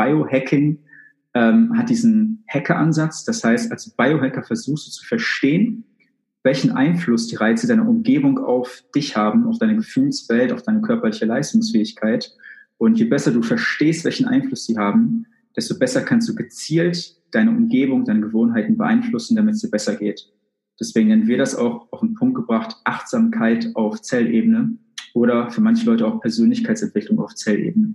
Biohacking ähm, hat diesen Hacker-Ansatz. Das heißt, als Biohacker versuchst du zu verstehen, welchen Einfluss die Reize deiner Umgebung auf dich haben, auf deine Gefühlswelt, auf deine körperliche Leistungsfähigkeit. Und je besser du verstehst, welchen Einfluss sie haben, desto besser kannst du gezielt deine Umgebung, deine Gewohnheiten beeinflussen, damit es dir besser geht. Deswegen nennen wir das auch auf den Punkt gebracht, Achtsamkeit auf Zellebene oder für manche Leute auch Persönlichkeitsentwicklung auf Zellebene.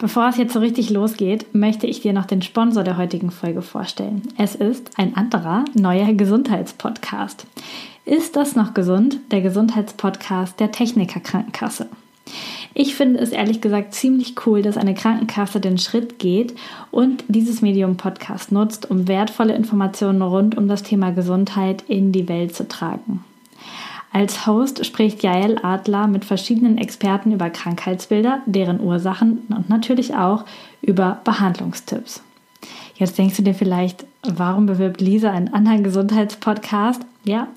Bevor es jetzt so richtig losgeht, möchte ich dir noch den Sponsor der heutigen Folge vorstellen. Es ist ein anderer neuer Gesundheitspodcast. Ist das noch gesund? Der Gesundheitspodcast der Techniker Krankenkasse. Ich finde es ehrlich gesagt ziemlich cool, dass eine Krankenkasse den Schritt geht und dieses Medium Podcast nutzt, um wertvolle Informationen rund um das Thema Gesundheit in die Welt zu tragen. Als Host spricht Jael Adler mit verschiedenen Experten über Krankheitsbilder, deren Ursachen und natürlich auch über Behandlungstipps. Jetzt denkst du dir vielleicht, warum bewirbt Lisa einen anderen Gesundheitspodcast? Ja,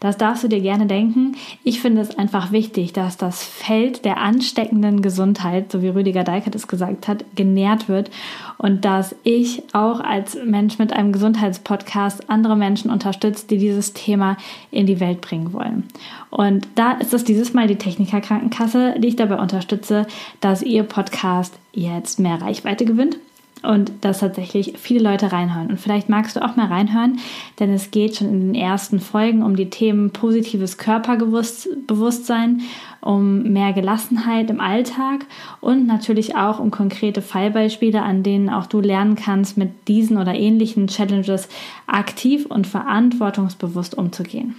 das darfst du dir gerne denken. Ich finde es einfach wichtig, dass das Feld der ansteckenden Gesundheit, so wie Rüdiger Deikert es gesagt hat, genährt wird und dass ich auch als Mensch mit einem Gesundheitspodcast andere Menschen unterstütze, die dieses Thema in die Welt bringen wollen. Und da ist es dieses Mal die Techniker Krankenkasse, die ich dabei unterstütze, dass ihr Podcast jetzt mehr Reichweite gewinnt und dass tatsächlich viele Leute reinhören. Und vielleicht magst du auch mal reinhören, denn es geht schon in den ersten Folgen um die Themen positives Körperbewusstsein, um mehr Gelassenheit im Alltag und natürlich auch um konkrete Fallbeispiele, an denen auch du lernen kannst, mit diesen oder ähnlichen Challenges aktiv und verantwortungsbewusst umzugehen.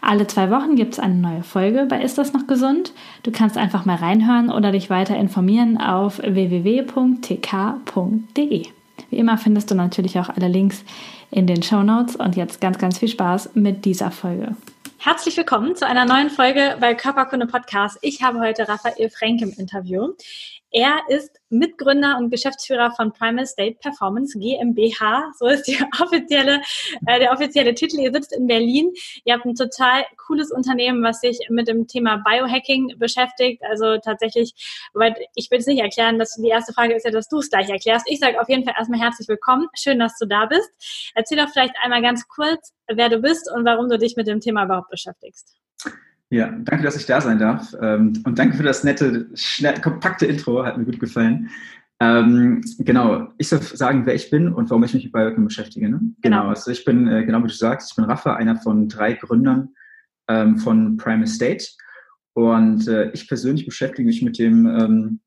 Alle zwei Wochen gibt es eine neue Folge bei Ist das noch gesund? Du kannst einfach mal reinhören oder dich weiter informieren auf www.tk.de. Wie immer findest du natürlich auch alle Links in den Show Notes und jetzt ganz, ganz viel Spaß mit dieser Folge. Herzlich willkommen zu einer neuen Folge bei Körperkunde Podcast. Ich habe heute Raphael Frenk im Interview. Er ist Mitgründer und Geschäftsführer von Primal State Performance GmbH. So ist offizielle, äh, der offizielle Titel. Ihr sitzt in Berlin. Ihr habt ein total cooles Unternehmen, was sich mit dem Thema Biohacking beschäftigt. Also tatsächlich, weil ich will es nicht erklären, dass die erste Frage ist ja, dass du es gleich erklärst. Ich sage auf jeden Fall erstmal herzlich willkommen. Schön, dass du da bist. Erzähl doch vielleicht einmal ganz kurz, wer du bist und warum du dich mit dem Thema überhaupt beschäftigst. Ja, danke, dass ich da sein darf. Ähm, und danke für das nette, schnell, kompakte Intro, hat mir gut gefallen. Ähm, genau, ich soll sagen, wer ich bin und warum ich mich mit Biohacking beschäftige. Ne? Genau. genau. also ich bin, äh, genau wie du sagst, ich bin Rafa, einer von drei Gründern ähm, von Prime Estate. Und äh, ich persönlich beschäftige mich mit dem ähm,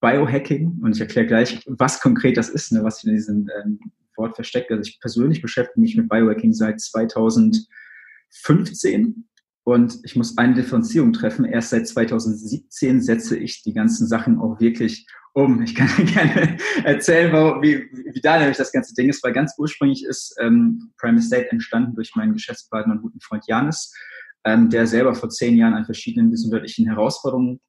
Biohacking und ich erkläre gleich, was konkret das ist, ne, was sich in diesem ähm, Wort versteckt. Also ich persönlich beschäftige mich mit Biohacking seit 2015 und ich muss eine Differenzierung treffen. Erst seit 2017 setze ich die ganzen Sachen auch wirklich um. Ich kann gerne erzählen, wie, wie da nämlich das ganze Ding ist, weil ganz ursprünglich ist ähm, Prime Estate entstanden durch meinen Geschäftspartner und guten Freund Janis, ähm, der selber vor zehn Jahren an verschiedenen gesundheitlichen Herausforderungen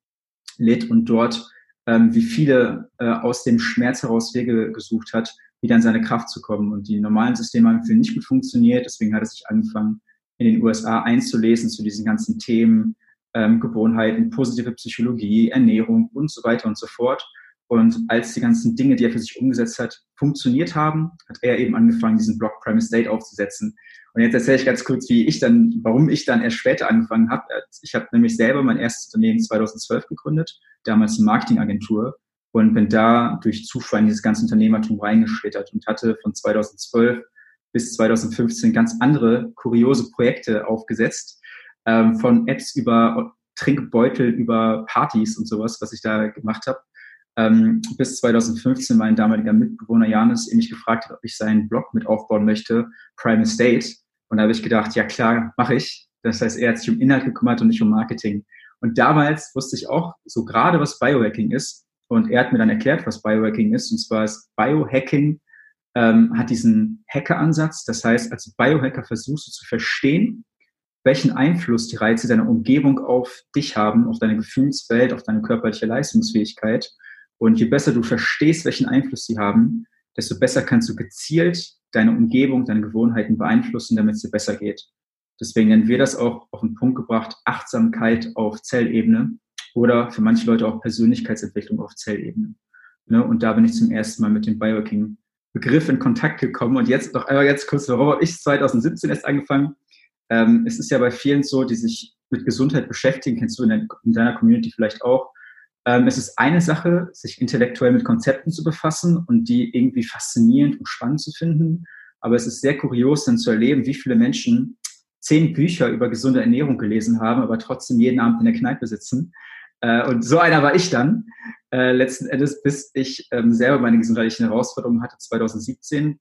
litt und dort ähm, wie viele äh, aus dem Schmerz heraus Wege gesucht hat, wieder in seine Kraft zu kommen. Und die normalen Systeme haben für ihn nicht gut funktioniert, deswegen hat er sich angefangen, in den USA einzulesen zu diesen ganzen Themen, ähm, Gewohnheiten, positive Psychologie, Ernährung und so weiter und so fort. Und als die ganzen Dinge, die er für sich umgesetzt hat, funktioniert haben, hat er eben angefangen, diesen Blog Premise Date aufzusetzen. Und jetzt erzähle ich ganz kurz, wie ich dann, warum ich dann erst später angefangen habe. Ich habe nämlich selber mein erstes Unternehmen 2012 gegründet, damals eine Marketingagentur und bin da durch Zufall in dieses ganze Unternehmertum reingeschlittert und hatte von 2012 bis 2015 ganz andere kuriose Projekte aufgesetzt, ähm, von Apps über Trinkbeutel, über Partys und sowas, was ich da gemacht habe. Ähm, bis 2015 mein damaliger Mitbewohner Janis mich gefragt hat, ob ich seinen Blog mit aufbauen möchte, Prime Estate. Und da habe ich gedacht, ja klar, mache ich. Das heißt, er hat sich um Inhalt gekümmert und nicht um Marketing. Und damals wusste ich auch so gerade, was Biohacking ist Und er hat mir dann erklärt, was Biohacking ist. Und zwar ist Biohacking ähm, hat diesen Hacker-Ansatz. Das heißt, als Biohacker versuchst du zu verstehen, welchen Einfluss die Reize deiner Umgebung auf dich haben, auf deine Gefühlswelt, auf deine körperliche Leistungsfähigkeit. Und je besser du verstehst, welchen Einfluss sie haben, desto besser kannst du gezielt deine Umgebung, deine Gewohnheiten beeinflussen, damit es dir besser geht. Deswegen nennen wir das auch auf den Punkt gebracht, Achtsamkeit auf Zellebene oder für manche Leute auch Persönlichkeitsentwicklung auf Zellebene. Ne? Und da bin ich zum ersten Mal mit dem Biohacking-Begriff in Kontakt gekommen. Und jetzt noch einmal ganz kurz, warum habe ich 2017 erst angefangen? Ähm, es ist ja bei vielen so, die sich mit Gesundheit beschäftigen, kennst du in, de in deiner Community vielleicht auch. Ähm, es ist eine Sache, sich intellektuell mit Konzepten zu befassen und die irgendwie faszinierend und spannend zu finden. Aber es ist sehr kurios dann zu erleben, wie viele Menschen zehn Bücher über gesunde Ernährung gelesen haben, aber trotzdem jeden Abend in der Kneipe sitzen. Äh, und so einer war ich dann, äh, letzten Endes, bis ich ähm, selber meine gesundheitlichen Herausforderungen hatte, 2017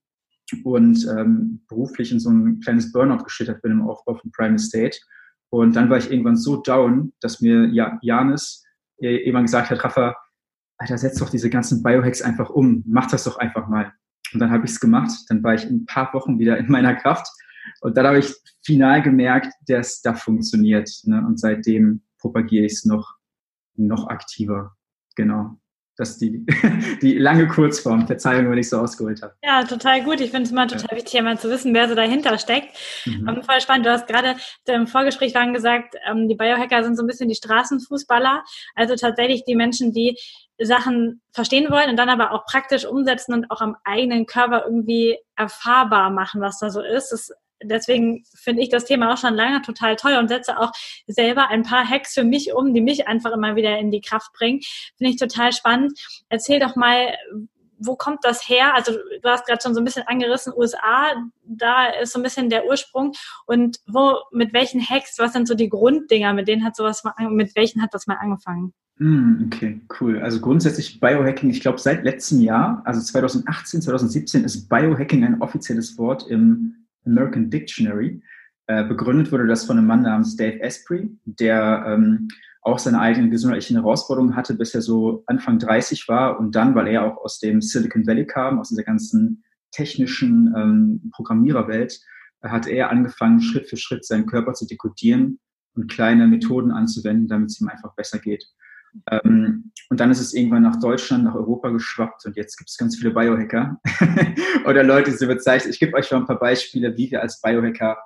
und ähm, beruflich in so ein kleines Burnout geschlittert bin im Aufbau von Prime Estate. Und dann war ich irgendwann so down, dass mir ja, Janis jemand gesagt hat, Rafa, Alter, setz doch diese ganzen Biohacks einfach um, mach das doch einfach mal. Und dann habe ich es gemacht. Dann war ich in ein paar Wochen wieder in meiner Kraft. Und dann habe ich final gemerkt, dass das funktioniert. Ne? Und seitdem propagiere ich es noch noch aktiver. Genau. Das ist die, die lange Kurzform. Verzeihung, wenn ich so ausgeholt habe. Ja, total gut. Ich finde es immer total wichtig, immer zu wissen, wer so dahinter steckt. Mhm. Um, ähm, voll spannend. Du hast gerade im Vorgespräch waren gesagt, um, ähm, die Biohacker sind so ein bisschen die Straßenfußballer. Also tatsächlich die Menschen, die Sachen verstehen wollen und dann aber auch praktisch umsetzen und auch am eigenen Körper irgendwie erfahrbar machen, was da so ist. Das deswegen finde ich das Thema auch schon lange total toll und setze auch selber ein paar Hacks für mich um, die mich einfach immer wieder in die Kraft bringen. Finde ich total spannend. Erzähl doch mal, wo kommt das her? Also du hast gerade schon so ein bisschen angerissen, USA, da ist so ein bisschen der Ursprung. Und wo, mit welchen Hacks, was sind so die Grunddinger, mit denen hat sowas mal, mit welchen hat das mal angefangen? Hm, okay, cool. Also grundsätzlich Biohacking, ich glaube seit letztem Jahr, also 2018, 2017 ist Biohacking ein offizielles Wort im American Dictionary. Äh, begründet wurde das von einem Mann namens Dave Asprey, der ähm, auch seine eigenen gesundheitlichen Herausforderungen hatte, bis er so Anfang 30 war und dann, weil er auch aus dem Silicon Valley kam, aus dieser ganzen technischen ähm, Programmiererwelt, hat er angefangen, Schritt für Schritt seinen Körper zu dekodieren und kleine Methoden anzuwenden, damit es ihm einfach besser geht. Ähm, und dann ist es irgendwann nach Deutschland, nach Europa geschwappt und jetzt gibt es ganz viele Biohacker oder Leute, die so bezeichnen. Ich gebe euch schon ein paar Beispiele, wie wir als Biohacker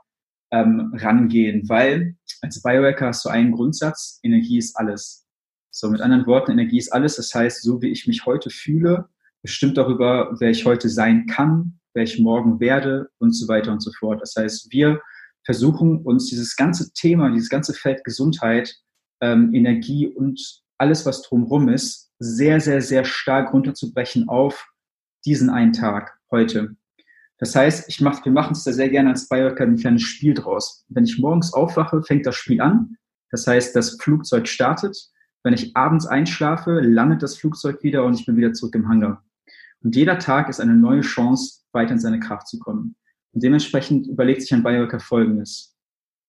ähm, rangehen, weil als Biohacker hast du einen Grundsatz, Energie ist alles. So, mit anderen Worten, Energie ist alles. Das heißt, so wie ich mich heute fühle, bestimmt darüber, wer ich heute sein kann, wer ich morgen werde und so weiter und so fort. Das heißt, wir versuchen uns dieses ganze Thema, dieses ganze Feld Gesundheit, ähm, Energie und alles, was drumherum ist, sehr, sehr, sehr stark runterzubrechen auf diesen einen Tag heute. Das heißt, ich mach, wir machen es da sehr gerne als Biohacker ein kleines Spiel draus. Wenn ich morgens aufwache, fängt das Spiel an. Das heißt, das Flugzeug startet. Wenn ich abends einschlafe, landet das Flugzeug wieder und ich bin wieder zurück im Hangar. Und jeder Tag ist eine neue Chance, weiter in seine Kraft zu kommen. Und dementsprechend überlegt sich ein Biohacker Folgendes.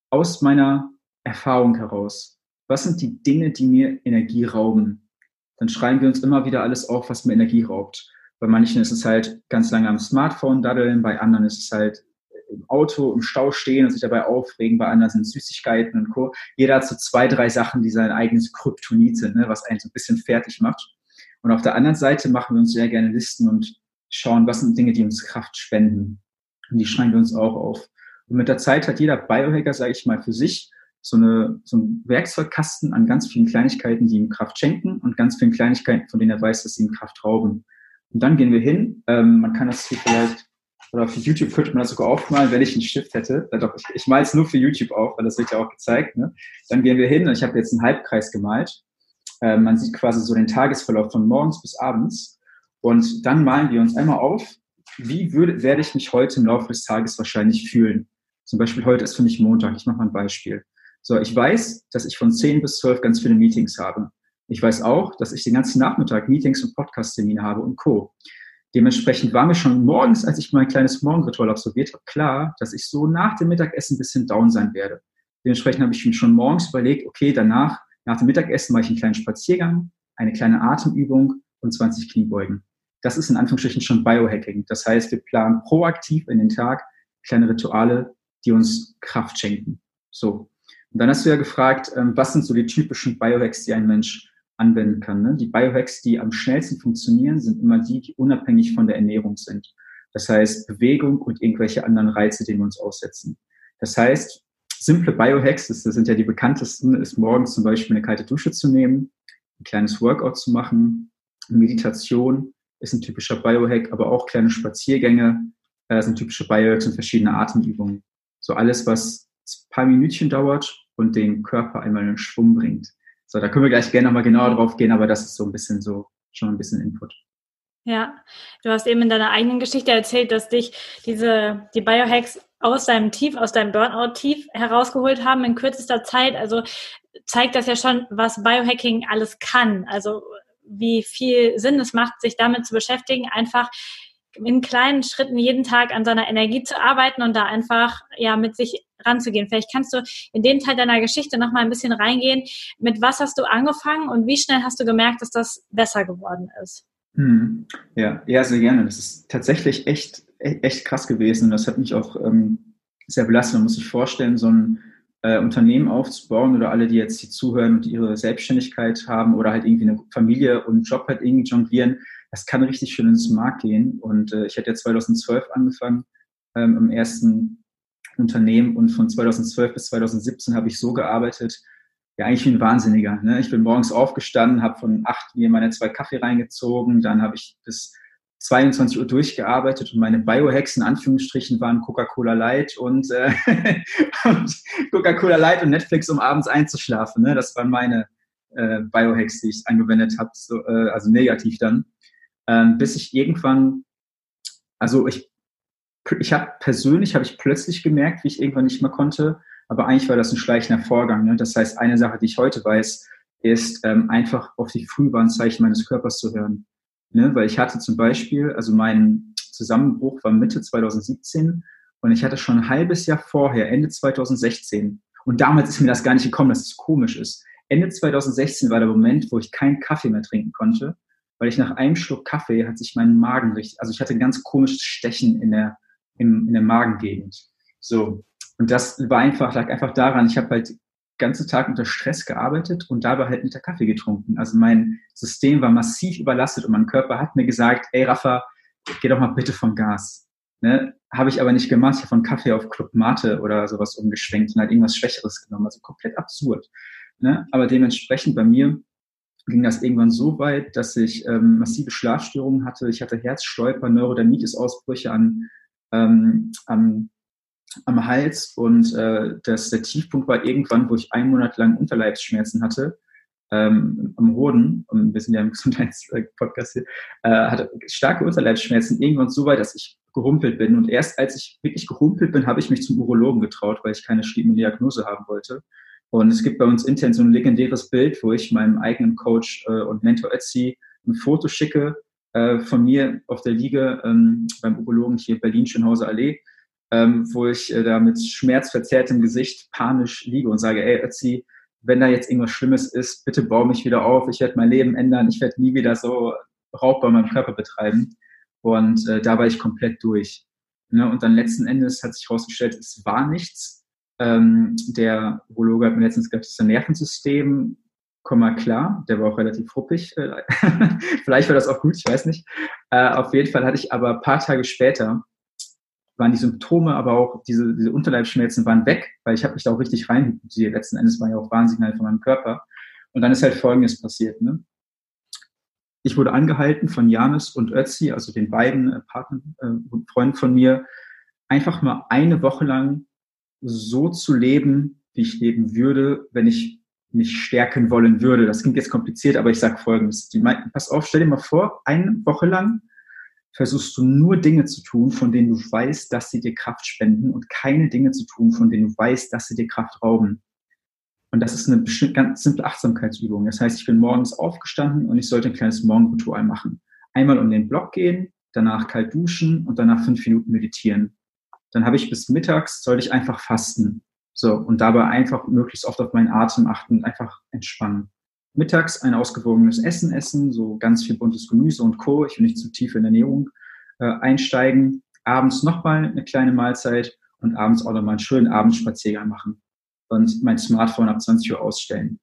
Aus meiner Erfahrung heraus, was sind die Dinge, die mir Energie rauben? Dann schreiben wir uns immer wieder alles auf, was mir Energie raubt. Bei manchen ist es halt ganz lange am Smartphone daddeln, bei anderen ist es halt im Auto im Stau stehen und sich dabei aufregen, bei anderen sind Süßigkeiten und Co. Jeder hat so zwei, drei Sachen, die sein eigenes Kryptonit sind, ne, was einen so ein bisschen fertig macht. Und auf der anderen Seite machen wir uns sehr gerne Listen und schauen, was sind Dinge, die uns Kraft spenden. Und die schreiben wir uns auch auf. Und mit der Zeit hat jeder Biohacker, sage ich mal, für sich so, eine, so ein Werkzeugkasten an ganz vielen Kleinigkeiten, die ihm Kraft schenken und ganz vielen Kleinigkeiten, von denen er weiß, dass sie ihm Kraft rauben. Und dann gehen wir hin. Ähm, man kann das hier vielleicht, oder für YouTube könnte man das sogar aufmalen, wenn ich einen Stift hätte. Ja, doch, ich, ich male es nur für YouTube auf, weil das wird ja auch gezeigt. Ne? Dann gehen wir hin und ich habe jetzt einen Halbkreis gemalt. Ähm, man sieht quasi so den Tagesverlauf von morgens bis abends. Und dann malen wir uns einmal auf, wie würde, werde ich mich heute im Laufe des Tages wahrscheinlich fühlen. Zum Beispiel heute ist für mich Montag. Ich mache mal ein Beispiel. So, ich weiß, dass ich von 10 bis 12 ganz viele Meetings habe. Ich weiß auch, dass ich den ganzen Nachmittag Meetings und Podcast-Termine habe und Co. Dementsprechend war mir schon morgens, als ich mein kleines Morgenritual absolviert habe, klar, dass ich so nach dem Mittagessen ein bisschen down sein werde. Dementsprechend habe ich mir schon morgens überlegt, okay, danach, nach dem Mittagessen mache ich einen kleinen Spaziergang, eine kleine Atemübung und 20 Kniebeugen. Das ist in Anführungsstrichen schon Biohacking. Das heißt, wir planen proaktiv in den Tag kleine Rituale, die uns Kraft schenken. So. Und dann hast du ja gefragt, ähm, was sind so die typischen Biohacks, die ein Mensch anwenden kann. Ne? Die Biohacks, die am schnellsten funktionieren, sind immer die, die unabhängig von der Ernährung sind. Das heißt Bewegung und irgendwelche anderen Reize, denen wir uns aussetzen. Das heißt, simple Biohacks, das, sind ja die bekanntesten, ist morgens zum Beispiel eine kalte Dusche zu nehmen, ein kleines Workout zu machen, Meditation ist ein typischer Biohack, aber auch kleine Spaziergänge äh, sind typische Biohacks und verschiedene Atemübungen. So alles, was ein paar Minütchen dauert und den Körper einmal in Schwung bringt. So, da können wir gleich gerne nochmal genauer drauf gehen, aber das ist so ein bisschen so, schon ein bisschen Input. Ja, du hast eben in deiner eigenen Geschichte erzählt, dass dich diese, die Biohacks aus deinem Tief, aus deinem Burnout-Tief herausgeholt haben in kürzester Zeit. Also zeigt das ja schon, was Biohacking alles kann. Also wie viel Sinn es macht, sich damit zu beschäftigen, einfach in kleinen Schritten jeden Tag an seiner Energie zu arbeiten und da einfach ja mit sich ranzugehen. Vielleicht kannst du in den Teil deiner Geschichte noch mal ein bisschen reingehen. Mit was hast du angefangen und wie schnell hast du gemerkt, dass das besser geworden ist? Hm. Ja, ja, sehr gerne. Das ist tatsächlich echt, echt krass gewesen. Das hat mich auch ähm, sehr belastet. Man muss sich vorstellen, so ein äh, Unternehmen aufzubauen oder alle, die jetzt hier zuhören und ihre Selbstständigkeit haben oder halt irgendwie eine Familie und einen Job halt irgendwie jonglieren, das kann richtig schön ins Markt gehen. Und äh, ich hatte ja 2012 angefangen ähm, im ersten Unternehmen und von 2012 bis 2017 habe ich so gearbeitet, ja eigentlich wie ein Wahnsinniger. Ne? Ich bin morgens aufgestanden, habe von acht mir meine zwei Kaffee reingezogen, dann habe ich bis 22 Uhr durchgearbeitet und meine Biohacks in Anführungsstrichen waren Coca-Cola Light und, äh, und Coca-Cola Light und Netflix, um abends einzuschlafen. Ne? Das waren meine äh, Biohacks, die ich angewendet habe, so, äh, also negativ dann. Ähm, bis ich irgendwann, also ich, ich habe persönlich, habe ich plötzlich gemerkt, wie ich irgendwann nicht mehr konnte, aber eigentlich war das ein schleichender Vorgang. Ne? Das heißt, eine Sache, die ich heute weiß, ist ähm, einfach auf die Frühwarnzeichen meines Körpers zu hören. Ne? Weil ich hatte zum Beispiel, also mein Zusammenbruch war Mitte 2017 und ich hatte schon ein halbes Jahr vorher, Ende 2016, und damals ist mir das gar nicht gekommen, dass es komisch ist. Ende 2016 war der Moment, wo ich keinen Kaffee mehr trinken konnte, weil ich nach einem Schluck Kaffee hat sich mein Magen richtig, also ich hatte ein ganz komisches Stechen in der, in, in der Magengegend. So. Und das war einfach, lag einfach daran, ich habe halt ganzen Tag unter Stress gearbeitet und dabei halt nicht der Kaffee getrunken. Also mein System war massiv überlastet und mein Körper hat mir gesagt, ey Rafa, geh doch mal bitte vom Gas. Ne? Habe ich aber nicht gemacht. Ich habe von Kaffee auf Club Mate oder sowas umgeschwenkt und halt irgendwas Schwächeres genommen. Also komplett absurd. Ne? Aber dementsprechend bei mir ging das irgendwann so weit, dass ich ähm, massive Schlafstörungen hatte. Ich hatte Herzstolper, Neurodermitis-Ausbrüche an, ähm, am am Hals und äh, das, der Tiefpunkt war irgendwann, wo ich einen Monat lang Unterleibsschmerzen hatte, ähm, am Hoden, wir sind ja im Gesundheitspodcast hier, äh, hatte starke Unterleibsschmerzen, irgendwann so weit, dass ich gehumpelt bin. Und erst als ich wirklich gehumpelt bin, habe ich mich zum Urologen getraut, weil ich keine schlimme Diagnose haben wollte. Und es gibt bei uns intern so ein legendäres Bild, wo ich meinem eigenen Coach äh, und Mentor Etsy ein Foto schicke äh, von mir auf der Liege ähm, beim Urologen hier Berlin-Schönhauser Allee ähm, wo ich äh, da mit schmerzverzerrtem Gesicht panisch liege und sage, ey, Ötzi, wenn da jetzt irgendwas Schlimmes ist, bitte bau mich wieder auf, ich werde mein Leben ändern, ich werde nie wieder so Raub bei meinem Körper betreiben. Und äh, da war ich komplett durch. Ne? Und dann letzten Endes hat sich herausgestellt, es war nichts. Ähm, der Urologe hat mir letztens gesagt, das ist ein Nervensystem, komm mal klar, der war auch relativ ruppig. Vielleicht war das auch gut, ich weiß nicht. Äh, auf jeden Fall hatte ich aber ein paar Tage später waren die Symptome, aber auch diese, diese Unterleibsschmerzen waren weg, weil ich habe mich da auch richtig rein Letzten Endes war ja auch Warnsignal von meinem Körper. Und dann ist halt Folgendes passiert. Ne? Ich wurde angehalten von Janis und Ötzi, also den beiden äh, Partnern äh, und Freunden von mir, einfach mal eine Woche lang so zu leben, wie ich leben würde, wenn ich mich stärken wollen würde. Das klingt jetzt kompliziert, aber ich sage Folgendes. Die meinten, pass auf, stell dir mal vor, eine Woche lang versuchst du nur Dinge zu tun, von denen du weißt, dass sie dir Kraft spenden und keine Dinge zu tun, von denen du weißt, dass sie dir Kraft rauben. Und das ist eine ganz simple Achtsamkeitsübung. Das heißt, ich bin morgens aufgestanden und ich sollte ein kleines Morgenritual machen. Einmal um den Block gehen, danach kalt duschen und danach fünf Minuten meditieren. Dann habe ich bis mittags, sollte ich einfach fasten. So, und dabei einfach möglichst oft auf meinen Atem achten und einfach entspannen. mittags ein ausgewogenes Essen essen, so ganz viel buntes Gemüse und Co. Ich will nicht zu tief in Ernährung äh, einsteigen. Abends nochmal eine kleine Mahlzeit und abends auch nochmal einen schönen Abendspaziergang machen und mein Smartphone ab 20 Uhr ausstellen.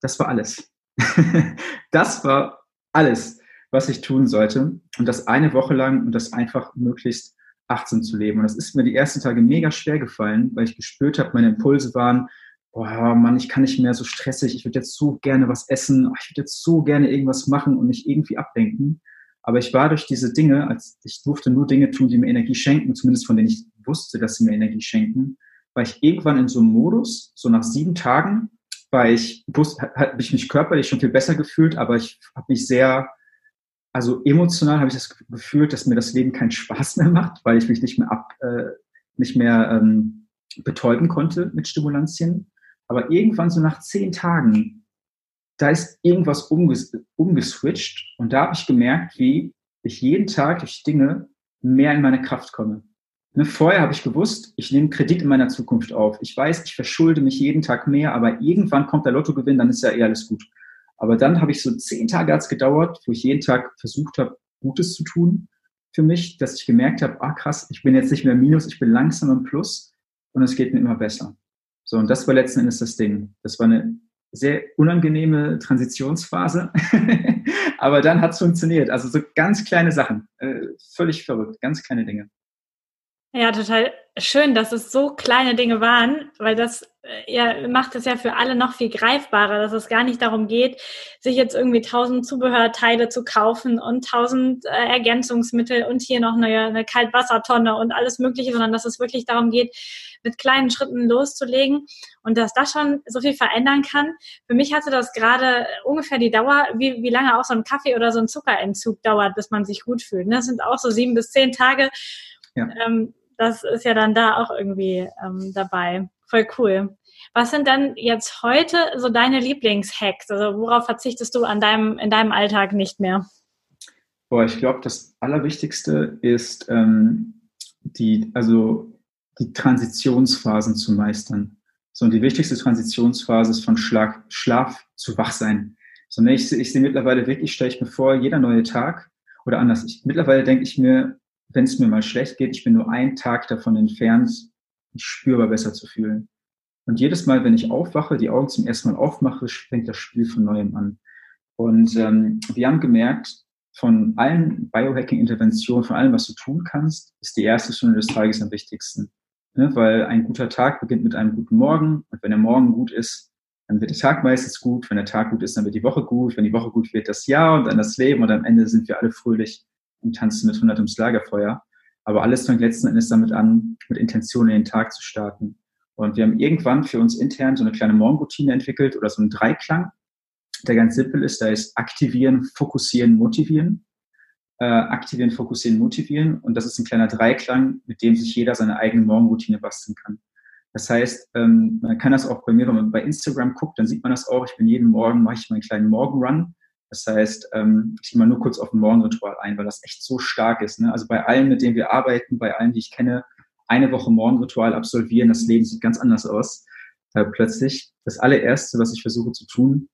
Das war alles. das war alles, was ich tun sollte. Und das eine Woche lang und das einfach möglichst achtsam zu leben. Und das ist mir die ersten Tage mega schwer gefallen, weil ich gespürt habe, meine Impulse waren, boah, Mann, ich kann nicht mehr so stressig, ich würde jetzt so gerne was essen, ich würde jetzt so gerne irgendwas machen und mich irgendwie ablenken. Aber ich war durch diese Dinge, als ich durfte nur Dinge tun, die mir Energie schenken, zumindest von denen ich wusste, dass sie mir Energie schenken, war ich irgendwann in so einem Modus, so nach sieben Tagen, weil ich wusste, habe ich mich körperlich schon viel besser gefühlt, aber ich habe mich sehr, also emotional habe ich das gefühlt, dass mir das Leben keinen Spaß mehr macht, weil ich mich nicht mehr ab, äh, nicht mehr ähm, betäuben konnte mit Stimulantien. Aber irgendwann so nach zehn Tagen, da ist irgendwas umges umgeswitcht und da habe ich gemerkt, wie ich jeden Tag durch Dinge mehr in meine Kraft komme. Ne, vorher habe ich gewusst, ich nehme Kredit in meiner Zukunft auf. Ich weiß, ich verschulde mich jeden Tag mehr, aber irgendwann kommt der Lottogewinn, dann ist ja eh alles gut. Aber dann habe ich so zehn Tage hat's gedauert, wo ich jeden Tag versucht habe, Gutes zu tun für mich, dass ich gemerkt habe, ah krass, ich bin jetzt nicht mehr Minus, ich bin langsam im Plus und es geht mir immer besser. So, und das war letzten Endes das Ding. Das war eine sehr unangenehme Transitionsphase, aber dann hat's funktioniert. Also so ganz kleine Sachen, äh, völlig verrückt, ganz kleine Dinge. Ja, total schön, dass es so kleine Dinge waren, weil das äh, ja, macht es ja für alle noch viel greifbarer, dass es gar nicht darum geht, sich jetzt irgendwie tausend Zubehörteile zu kaufen und tausend äh, Ergänzungsmittel und hier noch eine, eine Kaltwassertonne und alles Mögliche, sondern dass es wirklich darum geht, mit kleinen Schritten loszulegen und dass das schon so viel verändern kann. Für mich hatte das gerade ungefähr die Dauer, wie, wie lange auch so ein Kaffee oder so ein Zuckerentzug dauert, bis man sich gut fühlt. Das sind auch so sieben bis zehn Tage. Ja. Ähm, das ist ja dann da auch irgendwie ähm, dabei. Voll cool. Was sind dann jetzt heute so deine Lieblingshacks? Also worauf verzichtest du an deinem, in deinem Alltag nicht mehr? Boah, ich glaube, das Allerwichtigste ist ähm, die, also die Transitionsphasen zu meistern. So, und die wichtigste Transitionsphase ist von Schlag, Schlaf zu Wachsein. So, ne, ich, ich sehe mittlerweile wirklich, stelle ich mir vor, jeder neue Tag oder anders. Ich, mittlerweile denke ich mir, wenn es mir mal schlecht geht, ich bin nur einen Tag davon entfernt, mich spürbar besser zu fühlen. Und jedes Mal, wenn ich aufwache, die Augen zum ersten Mal aufmache, fängt das Spiel von neuem an. Und ähm, wir haben gemerkt, von allen Biohacking-Interventionen, von allem, was du tun kannst, ist die erste Stunde des Tages am wichtigsten. Ne? Weil ein guter Tag beginnt mit einem guten Morgen. Und wenn der Morgen gut ist, dann wird der Tag meistens gut. Wenn der Tag gut ist, dann wird die Woche gut. Wenn die Woche gut wird, das Jahr und dann das Leben. Und am Ende sind wir alle fröhlich und tanzen mit 100 ums Lagerfeuer. Aber alles fängt letzten Endes damit an, mit Intention in den Tag zu starten. Und wir haben irgendwann für uns intern so eine kleine Morgenroutine entwickelt oder so einen Dreiklang, der ganz simpel ist. Da ist aktivieren, fokussieren, motivieren. Äh, aktivieren, fokussieren, motivieren. Und das ist ein kleiner Dreiklang, mit dem sich jeder seine eigene Morgenroutine basteln kann. Das heißt, ähm, man kann das auch bei mir, wenn man bei Instagram guckt, dann sieht man das auch. Ich bin jeden Morgen, mache ich meinen kleinen Morgenrun das heißt, ähm, ich gehe mal nur kurz auf ein Morgenritual ein, weil das echt so stark ist. Ne? Also bei allen, mit denen wir arbeiten, bei allen, die ich kenne, eine Woche Morgenritual absolvieren, das Leben sieht ganz anders aus. Äh, plötzlich. Das allererste, was ich versuche zu tun,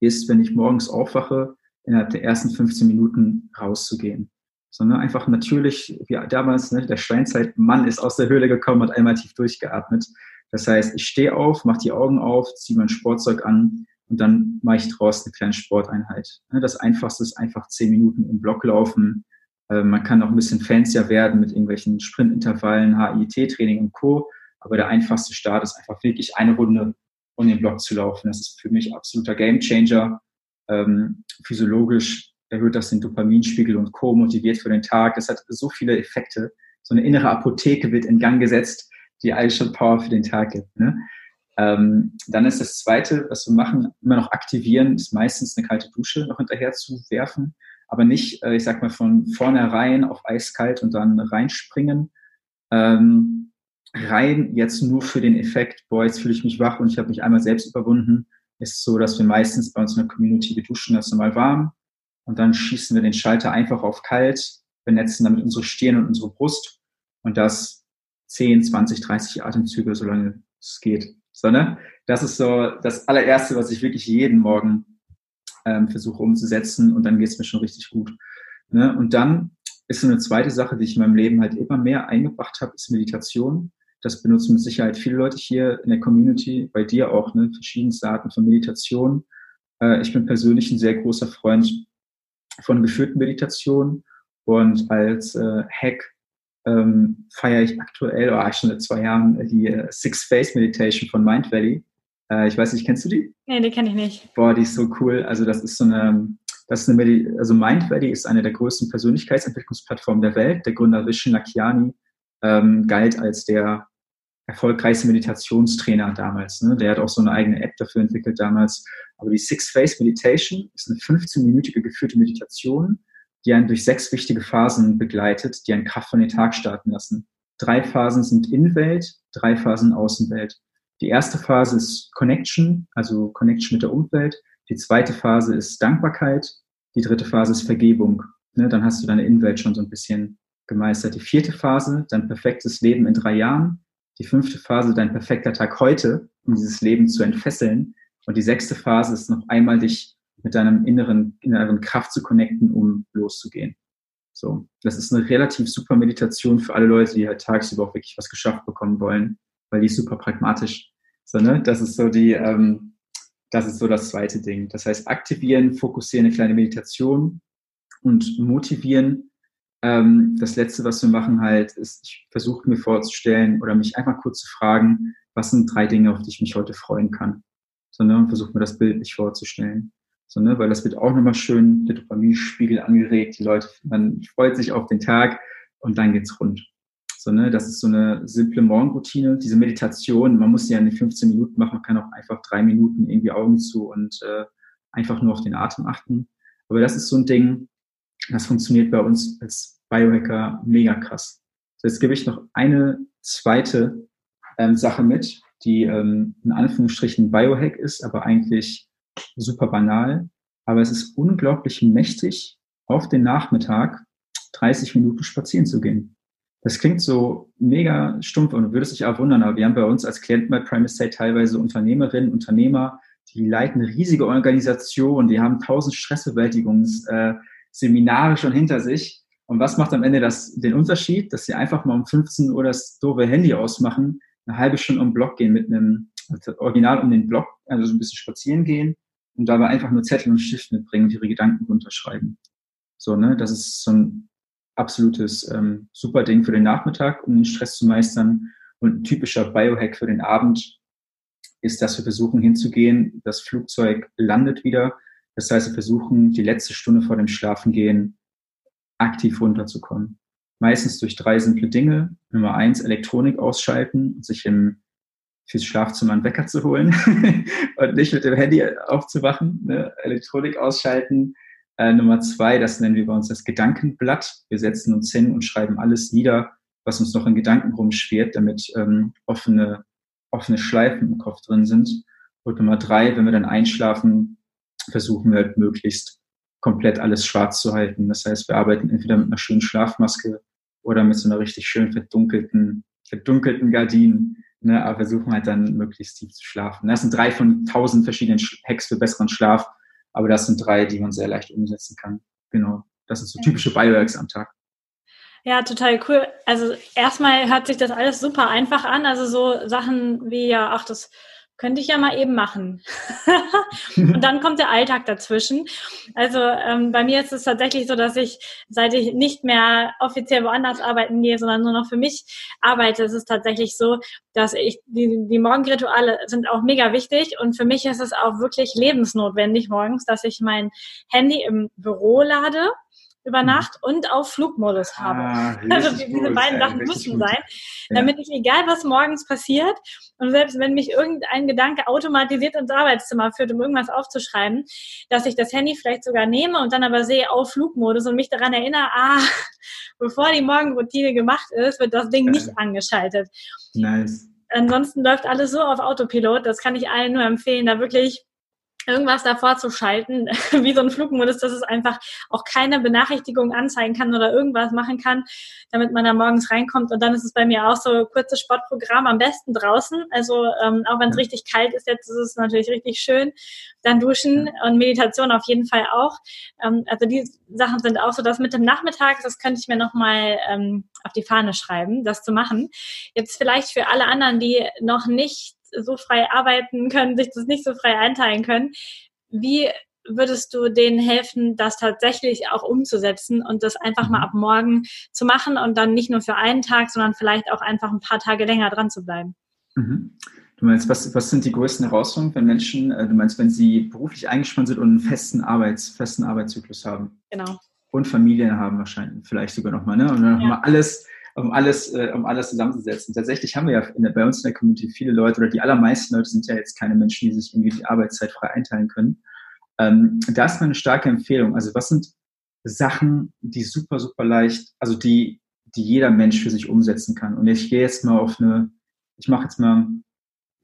ist, wenn ich morgens aufwache, innerhalb der ersten 15 Minuten rauszugehen. Sondern einfach natürlich, wie damals, ne, der Steinzeitmann ist aus der Höhle gekommen und einmal tief durchgeatmet. Das heißt, ich stehe auf, mache die Augen auf, ziehe mein Sportzeug an, und dann mache ich draußen eine kleine Sporteinheit. Ne, das Einfachste ist einfach zehn Minuten im Block laufen. Äh, man kann auch ein bisschen fancier werden mit irgendwelchen Sprintintervallen, HIT-Training und Co. Aber der einfachste Start ist einfach wirklich eine Runde um den Block zu laufen. Das ist für mich absoluter Gamechanger. Ähm, physiologisch erhöht das den Dopaminspiegel und Co. motiviert für den Tag. Es hat so viele Effekte. So eine innere Apotheke wird in Gang gesetzt, die eigentlich schon Power für den Tag gibt. Ne? Ähm, dann ist das Zweite, was wir machen, immer noch aktivieren, ist meistens eine kalte Dusche noch hinterher zu werfen, aber nicht, äh, ich sag mal, von vornherein auf eiskalt und dann reinspringen. Ähm, rein jetzt nur für den Effekt, boah, jetzt fühle ich mich wach und ich habe mich einmal selbst überwunden, ist so, dass wir meistens bei uns in der Community, wir duschen das normal warm und dann schießen wir den Schalter einfach auf kalt, benetzen damit unsere Stirn und unsere Brust und das 10, 20, 30 Atemzüge, solange es geht sondern das ist so das allererste, was ich wirklich jeden Morgen ähm, versuche umzusetzen und dann geht es mir schon richtig gut. Ne? Und dann ist so eine zweite Sache, die ich in meinem Leben halt immer mehr eingebracht habe, ist Meditation. Das benutzen mit Sicherheit viele Leute hier in der Community, bei dir auch, ne? verschiedenste Arten von Meditation. Äh, ich bin persönlich ein sehr großer Freund von geführten Meditationen und als äh, Hack ähm, feiere ich aktuell, oder oh, schon seit zwei Jahren, die äh, Six Phase Meditation von Mind Valley. Äh, ich weiß nicht, kennst du die? Nee, die kenne ich nicht. Boah, die ist so cool. Also das ist so eine, das ist eine Medi also Mind Valley ist eine der größten Persönlichkeitsentwicklungsplattformen der Welt. Der Gründer Vishen Lakiani ähm, galt als der erfolgreichste Meditationstrainer damals. Ne? Der hat auch so eine eigene App dafür entwickelt damals. Aber die Six Phase Meditation ist eine 15-minütige geführte Meditation, die einen durch sechs wichtige Phasen begleitet, die einen Kraft von den Tag starten lassen. Drei Phasen sind Innenwelt, drei Phasen Außenwelt. Die erste Phase ist Connection, also Connection mit der Umwelt. Die zweite Phase ist Dankbarkeit. Die dritte Phase ist Vergebung. Ne, dann hast du deine Innenwelt schon so ein bisschen gemeistert. Die vierte Phase, dein perfektes Leben in drei Jahren. Die fünfte Phase, dein perfekter Tag heute, um dieses Leben zu entfesseln. Und die sechste Phase ist noch einmal dich mit deinem inneren, inneren Kraft zu connecten, um loszugehen. So, das ist eine relativ super Meditation für alle Leute, die halt tagsüber auch wirklich was geschafft bekommen wollen, weil die ist super pragmatisch. So, ne? Das ist so die, ähm, das ist so das zweite Ding. Das heißt, aktivieren, fokussieren, eine kleine Meditation und motivieren. Ähm, das letzte, was wir machen halt, ist, ich versuche mir vorzustellen oder mich einfach kurz zu fragen, was sind drei Dinge, auf die ich mich heute freuen kann. So, ne? Versuche mir das Bild nicht vorzustellen. So, ne? Weil das wird auch nochmal schön, der Dopaminspiegel angeregt, die Leute, man freut sich auf den Tag und dann geht's rund. So, ne, das ist so eine simple Morgenroutine. Diese Meditation, man muss ja nicht 15 Minuten machen, man kann auch einfach drei Minuten irgendwie Augen zu und äh, einfach nur auf den Atem achten. Aber das ist so ein Ding, das funktioniert bei uns als Biohacker mega krass. So, jetzt gebe ich noch eine zweite ähm, Sache mit, die ähm, in Anführungsstrichen Biohack ist, aber eigentlich super banal. Aber es ist unglaublich mächtig, auf den Nachmittag 30 Minuten spazieren zu gehen. Das klingt so mega stumpf und du würdest dich auch wundern, aber wir haben bei uns als Klienten bei Prime Estate teilweise Unternehmerinnen, Unternehmer, die leiten riesige Organisationen, die haben tausend Stressbewältigungsseminare schon hinter sich. Und was macht am Ende das, den Unterschied? Dass sie einfach mal um 15 Uhr das doofe Handy ausmachen, eine halbe Stunde um Block gehen mit einem, original um den Block, also so ein bisschen spazieren gehen und dabei einfach nur Zettel und Stift mitbringen und ihre Gedanken runterschreiben. So, ne, das ist so ein absolutes ähm, super Ding für den Nachmittag, um den Stress zu meistern. Und ein typischer Biohack für den Abend ist, dass wir versuchen hinzugehen, das Flugzeug landet wieder. Das heißt, wir versuchen, die letzte Stunde vor dem Schlafengehen aktiv runterzukommen. Meistens durch drei simple Dinge. Nummer eins, Elektronik ausschalten und sich im, fürs Schlafzimmer einen Wecker zu holen und nicht mit dem Handy aufzuwachen. Ne? Elektronik ausschalten, äh, Nummer zwei, das nennen wir bei uns das Gedankenblatt. Wir setzen uns hin und schreiben alles nieder, was uns noch in Gedanken rumschwirrt, damit ähm, offene, offene Schleifen im Kopf drin sind. Und Nummer drei, wenn wir dann einschlafen, versuchen wir halt möglichst komplett alles schwarz zu halten. Das heißt, wir arbeiten entweder mit einer schönen Schlafmaske oder mit so einer richtig schön verdunkelten, verdunkelten Gardinen. Ne, aber versuchen halt dann möglichst tief zu schlafen. Das sind drei von tausend verschiedenen Hacks für besseren Schlaf. Aber das sind drei, die man sehr leicht umsetzen kann. Genau. Das sind so typische Bioworks am Tag. Ja, total cool. Also erstmal hört sich das alles super einfach an. Also so Sachen wie ja, ach, das könnte ich ja mal eben machen. und dann kommt der Alltag dazwischen. Also ähm, bei mir ist es tatsächlich so, dass ich, seit ich nicht mehr offiziell woanders arbeiten gehe, sondern nur noch für mich arbeite, ist es tatsächlich so, dass ich, die, die Morgenrituale sind auch mega wichtig und für mich ist es auch wirklich lebensnotwendig morgens, dass ich mein Handy im Büro lade über mhm. Nacht und auf Flugmodus habe. Ah, also diese gut, beiden Sachen müssen gut. sein, damit ich, egal was morgens passiert, und selbst wenn mich irgendein Gedanke automatisiert ins Arbeitszimmer führt, um irgendwas aufzuschreiben, dass ich das Handy vielleicht sogar nehme und dann aber sehe auf Flugmodus und mich daran erinnere, ah, bevor die Morgenroutine gemacht ist, wird das Ding ja. nicht angeschaltet. Nice. Ansonsten läuft alles so auf Autopilot, das kann ich allen nur empfehlen, da wirklich irgendwas davor zu schalten, wie so ein Flugmodus, dass es einfach auch keine Benachrichtigung anzeigen kann oder irgendwas machen kann, damit man da morgens reinkommt. Und dann ist es bei mir auch so kurzes Sportprogramm, am besten draußen. Also ähm, auch wenn es richtig kalt ist, jetzt ist es natürlich richtig schön. Dann duschen und Meditation auf jeden Fall auch. Ähm, also die Sachen sind auch so, dass mit dem Nachmittag, das könnte ich mir nochmal ähm, auf die Fahne schreiben, das zu machen. Jetzt vielleicht für alle anderen, die noch nicht so frei arbeiten können, sich das nicht so frei einteilen können. Wie würdest du denen helfen, das tatsächlich auch umzusetzen und das einfach mal mhm. ab morgen zu machen und dann nicht nur für einen Tag, sondern vielleicht auch einfach ein paar Tage länger dran zu bleiben? Mhm. Du meinst, was, was sind die größten Herausforderungen, wenn Menschen, äh, du meinst, wenn sie beruflich eingespannt sind und einen festen, Arbeits, festen Arbeitszyklus haben? Genau. Und Familien haben wahrscheinlich, vielleicht sogar nochmal, ne? Und dann ja. nochmal alles um alles, äh, um alles zusammenzusetzen. Tatsächlich haben wir ja in der, bei uns in der Community viele Leute oder die allermeisten Leute sind ja jetzt keine Menschen, die sich irgendwie die Arbeitszeit frei einteilen können. Ähm, da ist meine starke Empfehlung. Also was sind Sachen, die super, super leicht, also die, die jeder Mensch für sich umsetzen kann. Und ich gehe jetzt mal auf eine, ich mache jetzt mal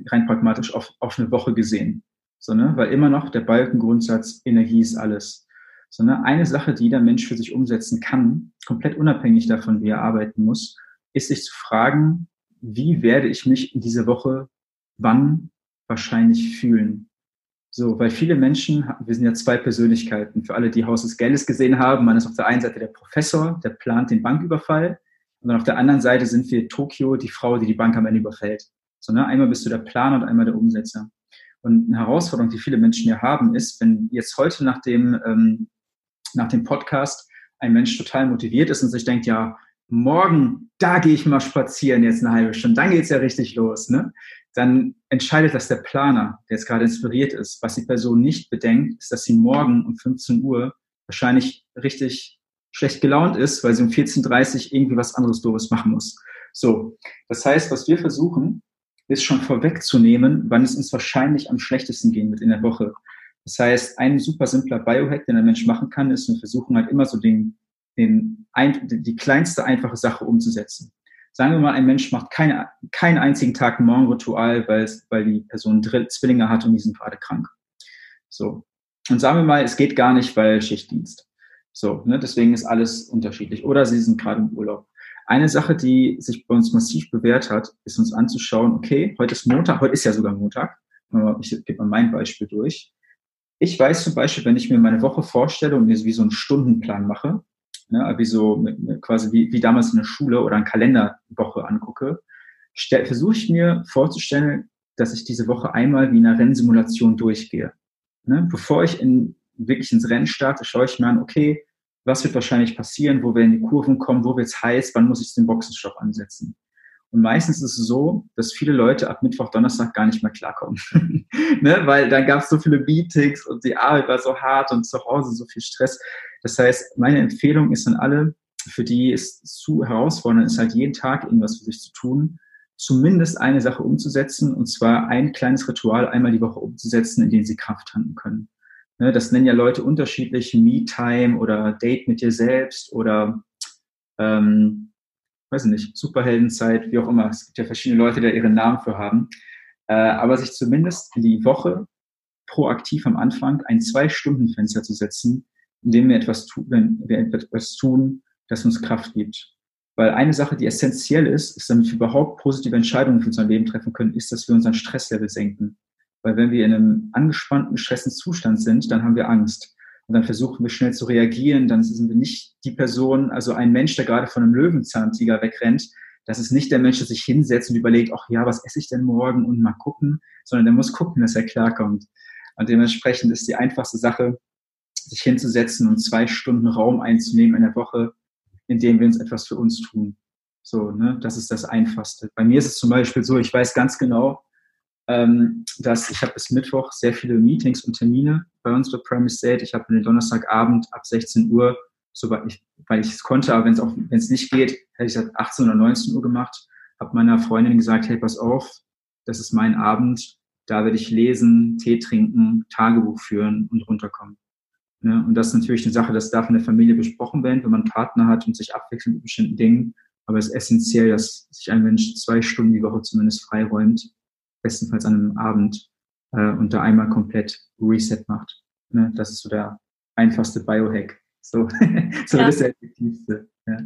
rein pragmatisch auf, auf eine Woche gesehen. So, ne? Weil immer noch der Balkengrundsatz, Energie ist alles sondern eine Sache, die jeder Mensch für sich umsetzen kann, komplett unabhängig davon, wie er arbeiten muss, ist sich zu fragen, wie werde ich mich in dieser Woche wann wahrscheinlich fühlen? So, weil viele Menschen, wir sind ja zwei Persönlichkeiten. Für alle, die Haus des Geldes gesehen haben, man ist auf der einen Seite der Professor, der plant den Banküberfall. Und dann auf der anderen Seite sind wir Tokio, die Frau, die die Bank am Ende überfällt. So, ne? Einmal bist du der Planer und einmal der Umsetzer. Und eine Herausforderung, die viele Menschen hier haben, ist, wenn jetzt heute nach dem ähm, nach dem Podcast ein Mensch total motiviert ist und sich denkt, ja, morgen, da gehe ich mal spazieren jetzt eine halbe Stunde, dann geht's ja richtig los, ne? Dann entscheidet das der Planer, der jetzt gerade inspiriert ist. Was die Person nicht bedenkt, ist, dass sie morgen um 15 Uhr wahrscheinlich richtig schlecht gelaunt ist, weil sie um 14.30 Uhr irgendwie was anderes Doofes machen muss. So. Das heißt, was wir versuchen, ist schon vorwegzunehmen, wann es uns wahrscheinlich am schlechtesten gehen wird in der Woche. Das heißt, ein super simpler Biohack, den der Mensch machen kann, ist, wir versuchen halt immer so den, den, ein, die kleinste einfache Sache umzusetzen. Sagen wir mal, ein Mensch macht keine, keinen einzigen Tag ein Morgenritual, weil, es, weil die Person Zwillinge hat und die sind gerade krank. So. Und sagen wir mal, es geht gar nicht, weil Schichtdienst. So, ne, deswegen ist alles unterschiedlich. Oder sie sind gerade im Urlaub. Eine Sache, die sich bei uns massiv bewährt hat, ist uns anzuschauen, okay, heute ist Montag, heute ist ja sogar Montag. Ich gebe mal mein Beispiel durch. Ich weiß zum Beispiel, wenn ich mir meine Woche vorstelle und mir wie so einen Stundenplan mache, ne, wie so mit, quasi wie, wie damals in der Schule oder eine Kalenderwoche angucke, versuche ich mir vorzustellen, dass ich diese Woche einmal wie in einer Rennsimulation durchgehe. Ne? Bevor ich in, wirklich ins Rennen starte, schaue ich mir an, okay, was wird wahrscheinlich passieren, wo werden die Kurven kommen, wo wird es heiß, wann muss ich den Boxenstopp ansetzen. Und meistens ist es so, dass viele Leute ab Mittwoch, Donnerstag gar nicht mehr klarkommen. ne? Weil dann gab es so viele Meetings und die Arbeit war so hart und zu Hause so viel Stress. Das heißt, meine Empfehlung ist an alle, für die es zu herausfordernd ist, halt jeden Tag irgendwas für sich zu tun, zumindest eine Sache umzusetzen, und zwar ein kleines Ritual einmal die Woche umzusetzen, in dem sie Kraft tanken können. Ne? Das nennen ja Leute unterschiedlich, Me-Time oder Date mit dir selbst oder ähm, weiß ich nicht, Superheldenzeit, wie auch immer. Es gibt ja verschiedene Leute, die da ihren Namen für haben. Äh, aber sich zumindest die Woche proaktiv am Anfang ein Zwei-Stunden-Fenster zu setzen, in dem wir etwas, tun, wenn wir etwas tun, das uns Kraft gibt. Weil eine Sache, die essentiell ist, ist, damit wir überhaupt positive Entscheidungen für unser Leben treffen können, ist, dass wir unseren Stresslevel senken. Weil wenn wir in einem angespannten, gestressten Zustand sind, dann haben wir Angst und dann versuchen wir schnell zu reagieren, dann sind wir nicht die Person, also ein Mensch, der gerade von einem Löwenzahntiger wegrennt, das ist nicht der Mensch, der sich hinsetzt und überlegt, ach ja, was esse ich denn morgen und mal gucken, sondern der muss gucken, dass er klarkommt. Und dementsprechend ist die einfachste Sache, sich hinzusetzen und zwei Stunden Raum einzunehmen in der Woche, in dem wir uns etwas für uns tun. So, ne, das ist das Einfachste. Bei mir ist es zum Beispiel so, ich weiß ganz genau, ähm, dass ich habe bis Mittwoch sehr viele Meetings und Termine bei uns bei Premise State. Ich habe den Donnerstagabend ab 16 Uhr, sobald ich, weil ich es konnte, aber wenn es auch wenn es nicht geht, hätte ich es 18 oder 19 Uhr gemacht. Habe meiner Freundin gesagt, hey, pass auf, das ist mein Abend, da werde ich lesen, Tee trinken, Tagebuch führen und runterkommen. Ja, und das ist natürlich eine Sache, das darf in der Familie besprochen werden, wenn man einen Partner hat und sich abwechselt mit bestimmten Dingen. Aber es ist essentiell, dass sich ein Mensch zwei Stunden die Woche zumindest freiräumt, bestenfalls an einem Abend, äh, und da einmal komplett Reset macht. Ne? Das ist so der einfachste Biohack. So, so ja. das effektivste. Ja.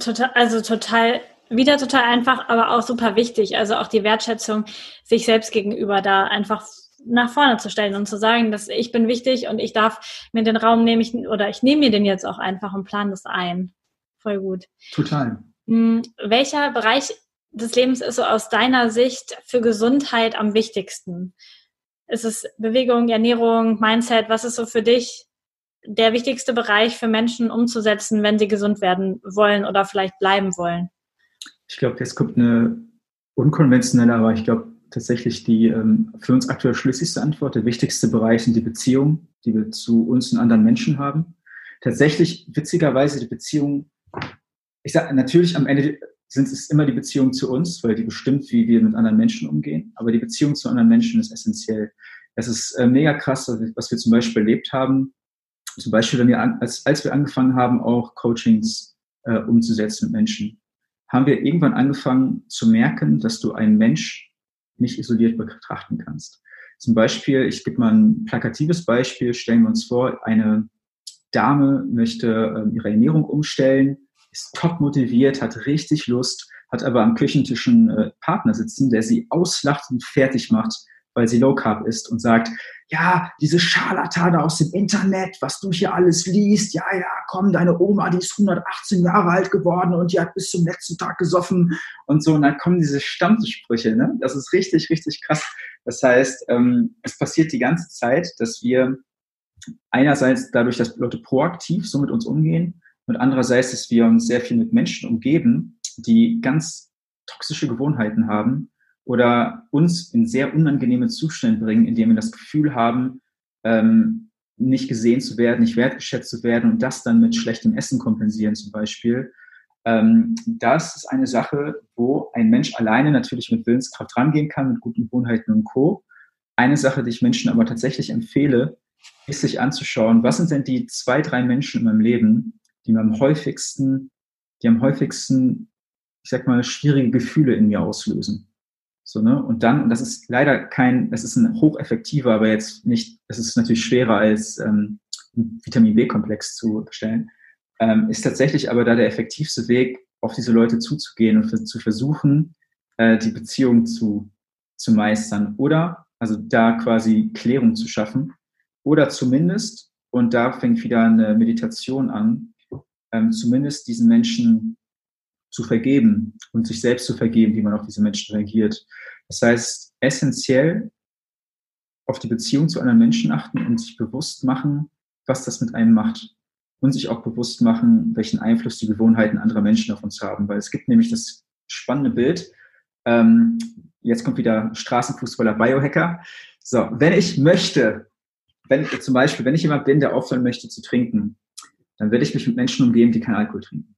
Total, also total, wieder total einfach, aber auch super wichtig. Also auch die Wertschätzung sich selbst gegenüber da einfach nach vorne zu stellen und zu sagen, dass ich bin wichtig und ich darf mir den Raum nehmen ich, oder ich nehme mir den jetzt auch einfach und plane das ein. Voll gut. Total. Hm, welcher Bereich des Lebens ist so aus deiner Sicht für Gesundheit am wichtigsten? Ist es Bewegung, Ernährung, Mindset? Was ist so für dich der wichtigste Bereich für Menschen umzusetzen, wenn sie gesund werden wollen oder vielleicht bleiben wollen? Ich glaube, jetzt kommt eine unkonventionelle, aber ich glaube tatsächlich die ähm, für uns aktuell schlüssigste Antwort. Der wichtigste Bereich sind die Beziehungen, die wir zu uns und anderen Menschen haben. Tatsächlich, witzigerweise, die Beziehung, ich sage natürlich am Ende sind es immer die Beziehungen zu uns, weil die bestimmt, wie wir mit anderen Menschen umgehen. Aber die Beziehung zu anderen Menschen ist essentiell. Es ist äh, mega krass, was wir zum Beispiel erlebt haben. Zum Beispiel, wenn wir an, als, als wir angefangen haben, auch Coachings äh, umzusetzen mit Menschen, haben wir irgendwann angefangen zu merken, dass du einen Mensch nicht isoliert betrachten kannst. Zum Beispiel, ich gebe mal ein plakatives Beispiel, stellen wir uns vor, eine Dame möchte äh, ihre Ernährung umstellen, ist top motiviert, hat richtig Lust, hat aber am Küchentisch einen äh, Partner sitzen, der sie auslacht und fertig macht, weil sie Low Carb ist und sagt, ja, diese Scharlatane aus dem Internet, was du hier alles liest, ja, ja, komm, deine Oma, die ist 118 Jahre alt geworden und die hat bis zum letzten Tag gesoffen und so. Und dann kommen diese Stammsprüche, ne? Das ist richtig, richtig krass. Das heißt, ähm, es passiert die ganze Zeit, dass wir einerseits dadurch, dass Leute proaktiv so mit uns umgehen, und andererseits, dass wir uns sehr viel mit Menschen umgeben, die ganz toxische Gewohnheiten haben oder uns in sehr unangenehme Zustände bringen, indem wir das Gefühl haben, ähm, nicht gesehen zu werden, nicht wertgeschätzt zu werden und das dann mit schlechtem Essen kompensieren zum Beispiel. Ähm, das ist eine Sache, wo ein Mensch alleine natürlich mit Willenskraft rangehen kann, mit guten Gewohnheiten und Co. Eine Sache, die ich Menschen aber tatsächlich empfehle, ist sich anzuschauen, was sind denn die zwei, drei Menschen in meinem Leben, die am häufigsten, die am häufigsten, ich sag mal, schwierige Gefühle in mir auslösen. So, ne? Und dann, und das ist leider kein, es ist ein hocheffektiver, aber jetzt nicht, es ist natürlich schwerer als ähm, Vitamin B-Komplex zu bestellen, ähm, ist tatsächlich aber da der effektivste Weg, auf diese Leute zuzugehen und für, zu versuchen, äh, die Beziehung zu, zu meistern. Oder, also da quasi Klärung zu schaffen. Oder zumindest, und da fängt wieder eine Meditation an, ähm, zumindest diesen Menschen zu vergeben und sich selbst zu vergeben, wie man auf diese Menschen reagiert. Das heißt, essentiell auf die Beziehung zu anderen Menschen achten und sich bewusst machen, was das mit einem macht. Und sich auch bewusst machen, welchen Einfluss die Gewohnheiten anderer Menschen auf uns haben. Weil es gibt nämlich das spannende Bild, ähm, jetzt kommt wieder Straßenfußballer Biohacker. So, wenn ich möchte, wenn zum Beispiel, wenn ich jemand bin, der aufhören möchte zu trinken, dann werde ich mich mit Menschen umgeben, die keinen Alkohol trinken.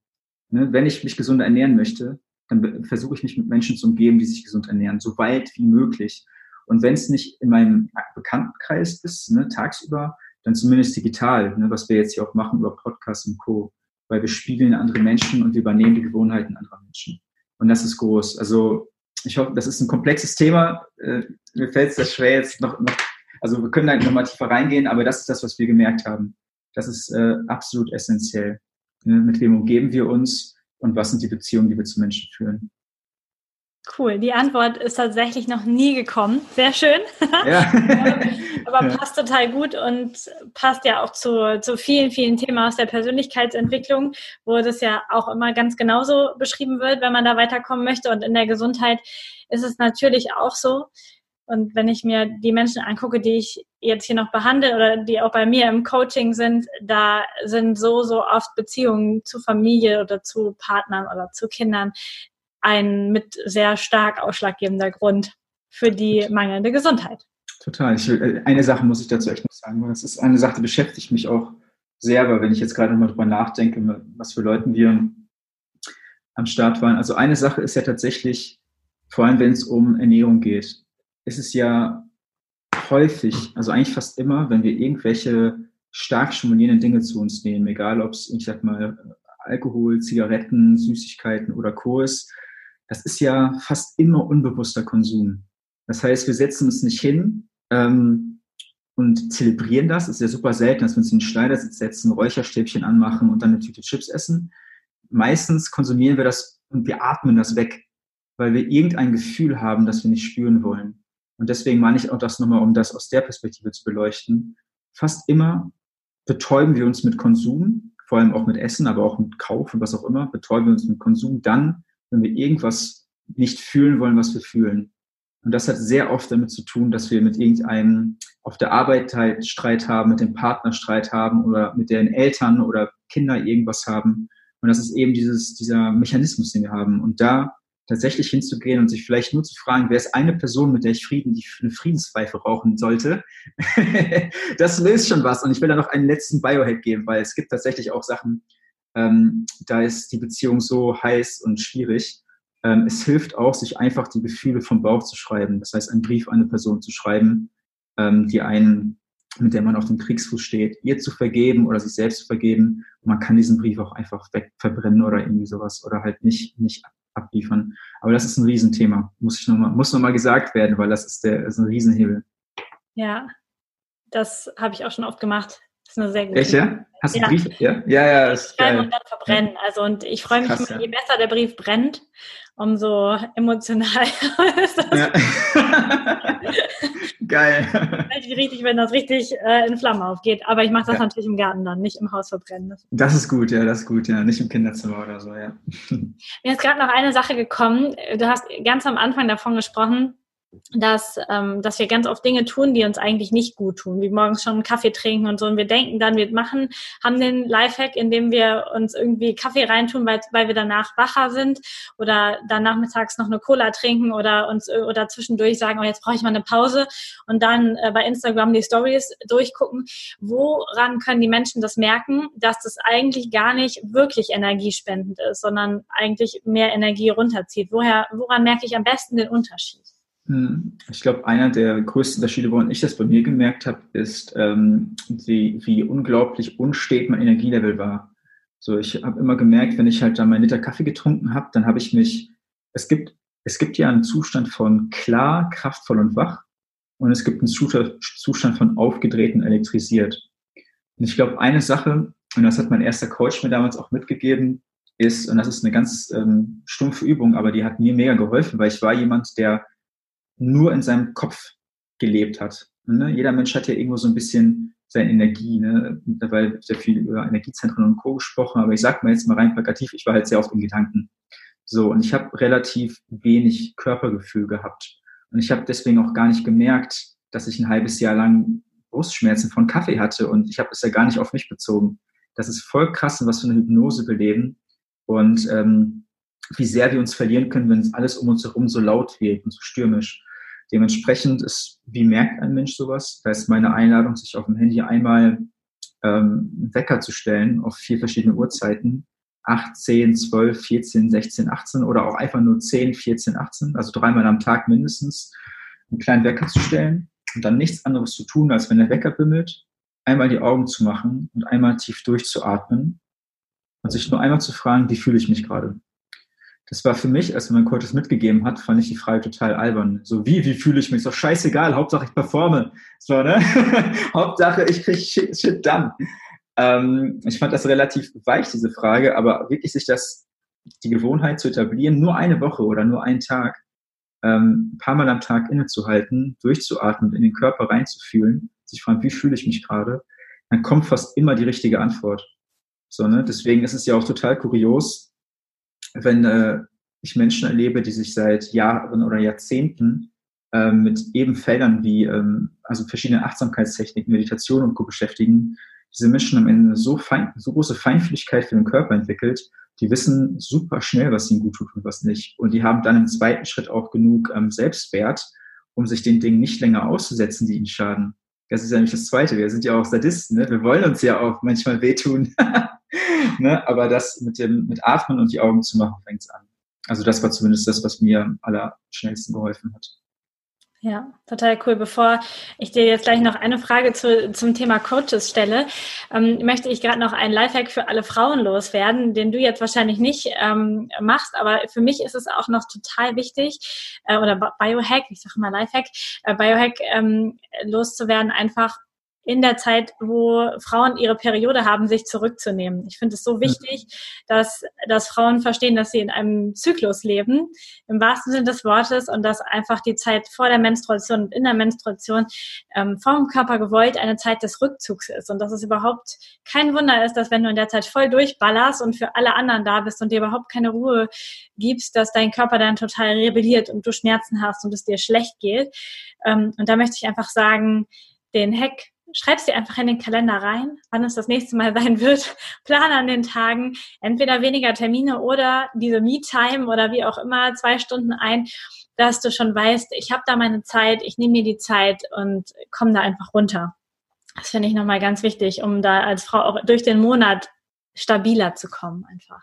Ne? Wenn ich mich gesund ernähren möchte, dann versuche ich mich mit Menschen zu umgeben, die sich gesund ernähren, so weit wie möglich. Und wenn es nicht in meinem Bekanntenkreis ist, ne, tagsüber, dann zumindest digital, ne, was wir jetzt hier auch machen über Podcasts und Co. Weil wir spiegeln andere Menschen und wir übernehmen die Gewohnheiten anderer Menschen. Und das ist groß. Also ich hoffe, das ist ein komplexes Thema. Äh, mir fällt es das schwer jetzt noch, noch, also wir können da nochmal tiefer reingehen, aber das ist das, was wir gemerkt haben. Das ist äh, absolut essentiell. Ne? Mit wem umgeben wir uns und was sind die Beziehungen, die wir zu Menschen führen? Cool, die Antwort ist tatsächlich noch nie gekommen. Sehr schön. Ja. Aber passt total gut und passt ja auch zu, zu vielen, vielen Themen aus der Persönlichkeitsentwicklung, wo das ja auch immer ganz genauso beschrieben wird, wenn man da weiterkommen möchte. Und in der Gesundheit ist es natürlich auch so. Und wenn ich mir die Menschen angucke, die ich jetzt hier noch behandle oder die auch bei mir im Coaching sind, da sind so, so oft Beziehungen zu Familie oder zu Partnern oder zu Kindern ein mit sehr stark ausschlaggebender Grund für die mangelnde Gesundheit. Total. Ich, äh, eine Sache muss ich dazu echt noch sagen, weil das ist eine Sache, die beschäftigt mich auch sehr, weil wenn ich jetzt gerade mal drüber nachdenke, was für Leuten wir am Start waren. Also eine Sache ist ja tatsächlich, vor allem wenn es um Ernährung geht, ist es ja häufig, also eigentlich fast immer, wenn wir irgendwelche stark stimulierenden Dinge zu uns nehmen, egal ob es, ich sag mal, Alkohol, Zigaretten, Süßigkeiten oder Co. ist, das ist ja fast immer unbewusster Konsum. Das heißt, wir setzen uns nicht hin, ähm, und zelebrieren das. Es ist ja super selten, dass wir uns in den Schneidersitz setzen, Räucherstäbchen anmachen und dann eine Tüte Chips essen. Meistens konsumieren wir das und wir atmen das weg, weil wir irgendein Gefühl haben, das wir nicht spüren wollen. Und deswegen meine ich auch das nochmal, um das aus der Perspektive zu beleuchten. Fast immer betäuben wir uns mit Konsum, vor allem auch mit Essen, aber auch mit Kauf und was auch immer, betäuben wir uns mit Konsum dann, wenn wir irgendwas nicht fühlen wollen, was wir fühlen. Und das hat sehr oft damit zu tun, dass wir mit irgendeinem auf der Arbeit halt Streit haben, mit dem Partner Streit haben oder mit den Eltern oder Kinder irgendwas haben. Und das ist eben dieses, dieser Mechanismus, den wir haben. Und da tatsächlich hinzugehen und sich vielleicht nur zu fragen, wer ist eine Person, mit der ich Frieden, die eine Friedenspfeife rauchen sollte, das löst schon was. Und ich will da noch einen letzten Biohack geben, weil es gibt tatsächlich auch Sachen, ähm, da ist die Beziehung so heiß und schwierig. Ähm, es hilft auch, sich einfach die Gefühle vom Bauch zu schreiben. Das heißt, einen Brief an eine Person zu schreiben, ähm, die einen, mit der man auf dem Kriegsfuß steht, ihr zu vergeben oder sich selbst zu vergeben. Und man kann diesen Brief auch einfach weg verbrennen oder irgendwie sowas oder halt nicht, nicht abliefern. Aber das ist ein Riesenthema. Muss ich noch mal, muss nochmal gesagt werden, weil das ist der, ist ein Riesenhebel. Ja, das habe ich auch schon oft gemacht. Das ist eine sehr gute. Echt, ja? Hast du ja. Brief? Ja, ja, ja. Ist geil. und dann verbrennen. Also, und ich freue mich Krass, immer, je besser der Brief brennt, umso emotional ist das. Ja. geil. Richtig, richtig, wenn das richtig äh, in Flammen aufgeht. Aber ich mache das ja. natürlich im Garten dann, nicht im Haus verbrennen. Das, das ist gut, ja, das ist gut, ja. Nicht im Kinderzimmer oder so, ja. Mir ist gerade noch eine Sache gekommen. Du hast ganz am Anfang davon gesprochen, dass, ähm, dass wir ganz oft Dinge tun, die uns eigentlich nicht gut tun, wie morgens schon einen Kaffee trinken und so. Und wir denken dann, wir machen, haben den Lifehack, indem wir uns irgendwie Kaffee reintun, weil, weil wir danach wacher sind oder dann nachmittags noch eine Cola trinken oder uns oder zwischendurch sagen, oh, jetzt brauche ich mal eine Pause und dann äh, bei Instagram die Stories durchgucken. Woran können die Menschen das merken, dass das eigentlich gar nicht wirklich energiespendend ist, sondern eigentlich mehr Energie runterzieht? Woher, woran merke ich am besten den Unterschied? Hm, ich glaube, einer der größten Unterschiede, woran ich das bei mir gemerkt habe, ist, ähm, wie, wie unglaublich unstet mein Energielevel war. So, ich habe immer gemerkt, wenn ich halt dann meinen Liter Kaffee getrunken habe, dann habe ich mich, es gibt, es gibt ja einen Zustand von klar, kraftvoll und wach und es gibt einen Zustand von aufgedreht und elektrisiert. Und ich glaube, eine Sache, und das hat mein erster Coach mir damals auch mitgegeben, ist, und das ist eine ganz ähm, stumpfe Übung, aber die hat mir mega geholfen, weil ich war jemand, der nur in seinem Kopf gelebt hat. Ne? Jeder Mensch hat ja irgendwo so ein bisschen seine Energie, ne? weil sehr viel über Energiezentren und Co. gesprochen, aber ich sag mal jetzt mal rein plakativ, ich war halt sehr oft in Gedanken. So, und ich habe relativ wenig Körpergefühl gehabt. Und ich habe deswegen auch gar nicht gemerkt, dass ich ein halbes Jahr lang Brustschmerzen von Kaffee hatte und ich habe es ja gar nicht auf mich bezogen. Das ist voll krass, was für eine Hypnose wir leben und ähm, wie sehr wir uns verlieren können, wenn alles um uns herum so laut wird und so stürmisch. Dementsprechend ist, wie merkt ein Mensch sowas? Da ist meine Einladung, sich auf dem Handy einmal ähm, Wecker zu stellen auf vier verschiedene Uhrzeiten. 8, 10, 12, 14, 16, 18 oder auch einfach nur 10, 14, 18, also dreimal am Tag mindestens, einen kleinen Wecker zu stellen und dann nichts anderes zu tun, als wenn der Wecker bimmelt, einmal die Augen zu machen und einmal tief durchzuatmen und sich nur einmal zu fragen, wie fühle ich mich gerade? Das war für mich, als mir mein Coach das mitgegeben hat, fand ich die Frage total albern. So, wie, wie fühle ich mich? So, scheißegal, Hauptsache ich performe. So, ne? Hauptsache ich krieg shit, shit done. Ähm, ich fand das relativ weich, diese Frage, aber wirklich sich das, die Gewohnheit zu etablieren, nur eine Woche oder nur einen Tag, ähm, ein paar Mal am Tag innezuhalten, durchzuatmen, in den Körper reinzufühlen, sich fragen, wie fühle ich mich gerade, dann kommt fast immer die richtige Antwort. So, ne? Deswegen ist es ja auch total kurios, wenn äh, ich Menschen erlebe, die sich seit Jahren oder Jahrzehnten äh, mit eben Feldern wie ähm, also verschiedene Achtsamkeitstechniken, Meditation und Co. beschäftigen, diese Menschen am Ende so, fein, so große Feinfühligkeit für den Körper entwickelt, die wissen super schnell, was ihnen gut tut und was nicht. Und die haben dann im zweiten Schritt auch genug ähm, Selbstwert, um sich den Dingen nicht länger auszusetzen, die ihnen schaden. Das ist ja nicht das Zweite. Wir sind ja auch Sadisten. Ne? Wir wollen uns ja auch manchmal wehtun. ne? Aber das mit dem mit Atmen und die Augen zu machen, fängt es an. Also das war zumindest das, was mir am allerschnellsten geholfen hat. Ja, total cool. Bevor ich dir jetzt gleich noch eine Frage zu, zum Thema Coaches stelle, ähm, möchte ich gerade noch einen Lifehack für alle Frauen loswerden, den du jetzt wahrscheinlich nicht ähm, machst, aber für mich ist es auch noch total wichtig, äh, oder Biohack, ich sage mal Lifehack, äh, Biohack ähm, loszuwerden, einfach in der Zeit, wo Frauen ihre Periode haben, sich zurückzunehmen. Ich finde es so wichtig, dass, dass Frauen verstehen, dass sie in einem Zyklus leben, im wahrsten Sinne des Wortes, und dass einfach die Zeit vor der Menstruation und in der Menstruation ähm, vom Körper gewollt eine Zeit des Rückzugs ist. Und dass es überhaupt kein Wunder ist, dass wenn du in der Zeit voll durchballerst und für alle anderen da bist und dir überhaupt keine Ruhe gibst, dass dein Körper dann total rebelliert und du Schmerzen hast und es dir schlecht geht. Ähm, und da möchte ich einfach sagen, den Hack schreib's dir einfach in den Kalender rein, wann es das nächste Mal sein wird. Plan an den Tagen entweder weniger Termine oder diese Me-Time oder wie auch immer, zwei Stunden ein, dass du schon weißt, ich habe da meine Zeit, ich nehme mir die Zeit und komme da einfach runter. Das finde ich nochmal ganz wichtig, um da als Frau auch durch den Monat stabiler zu kommen einfach.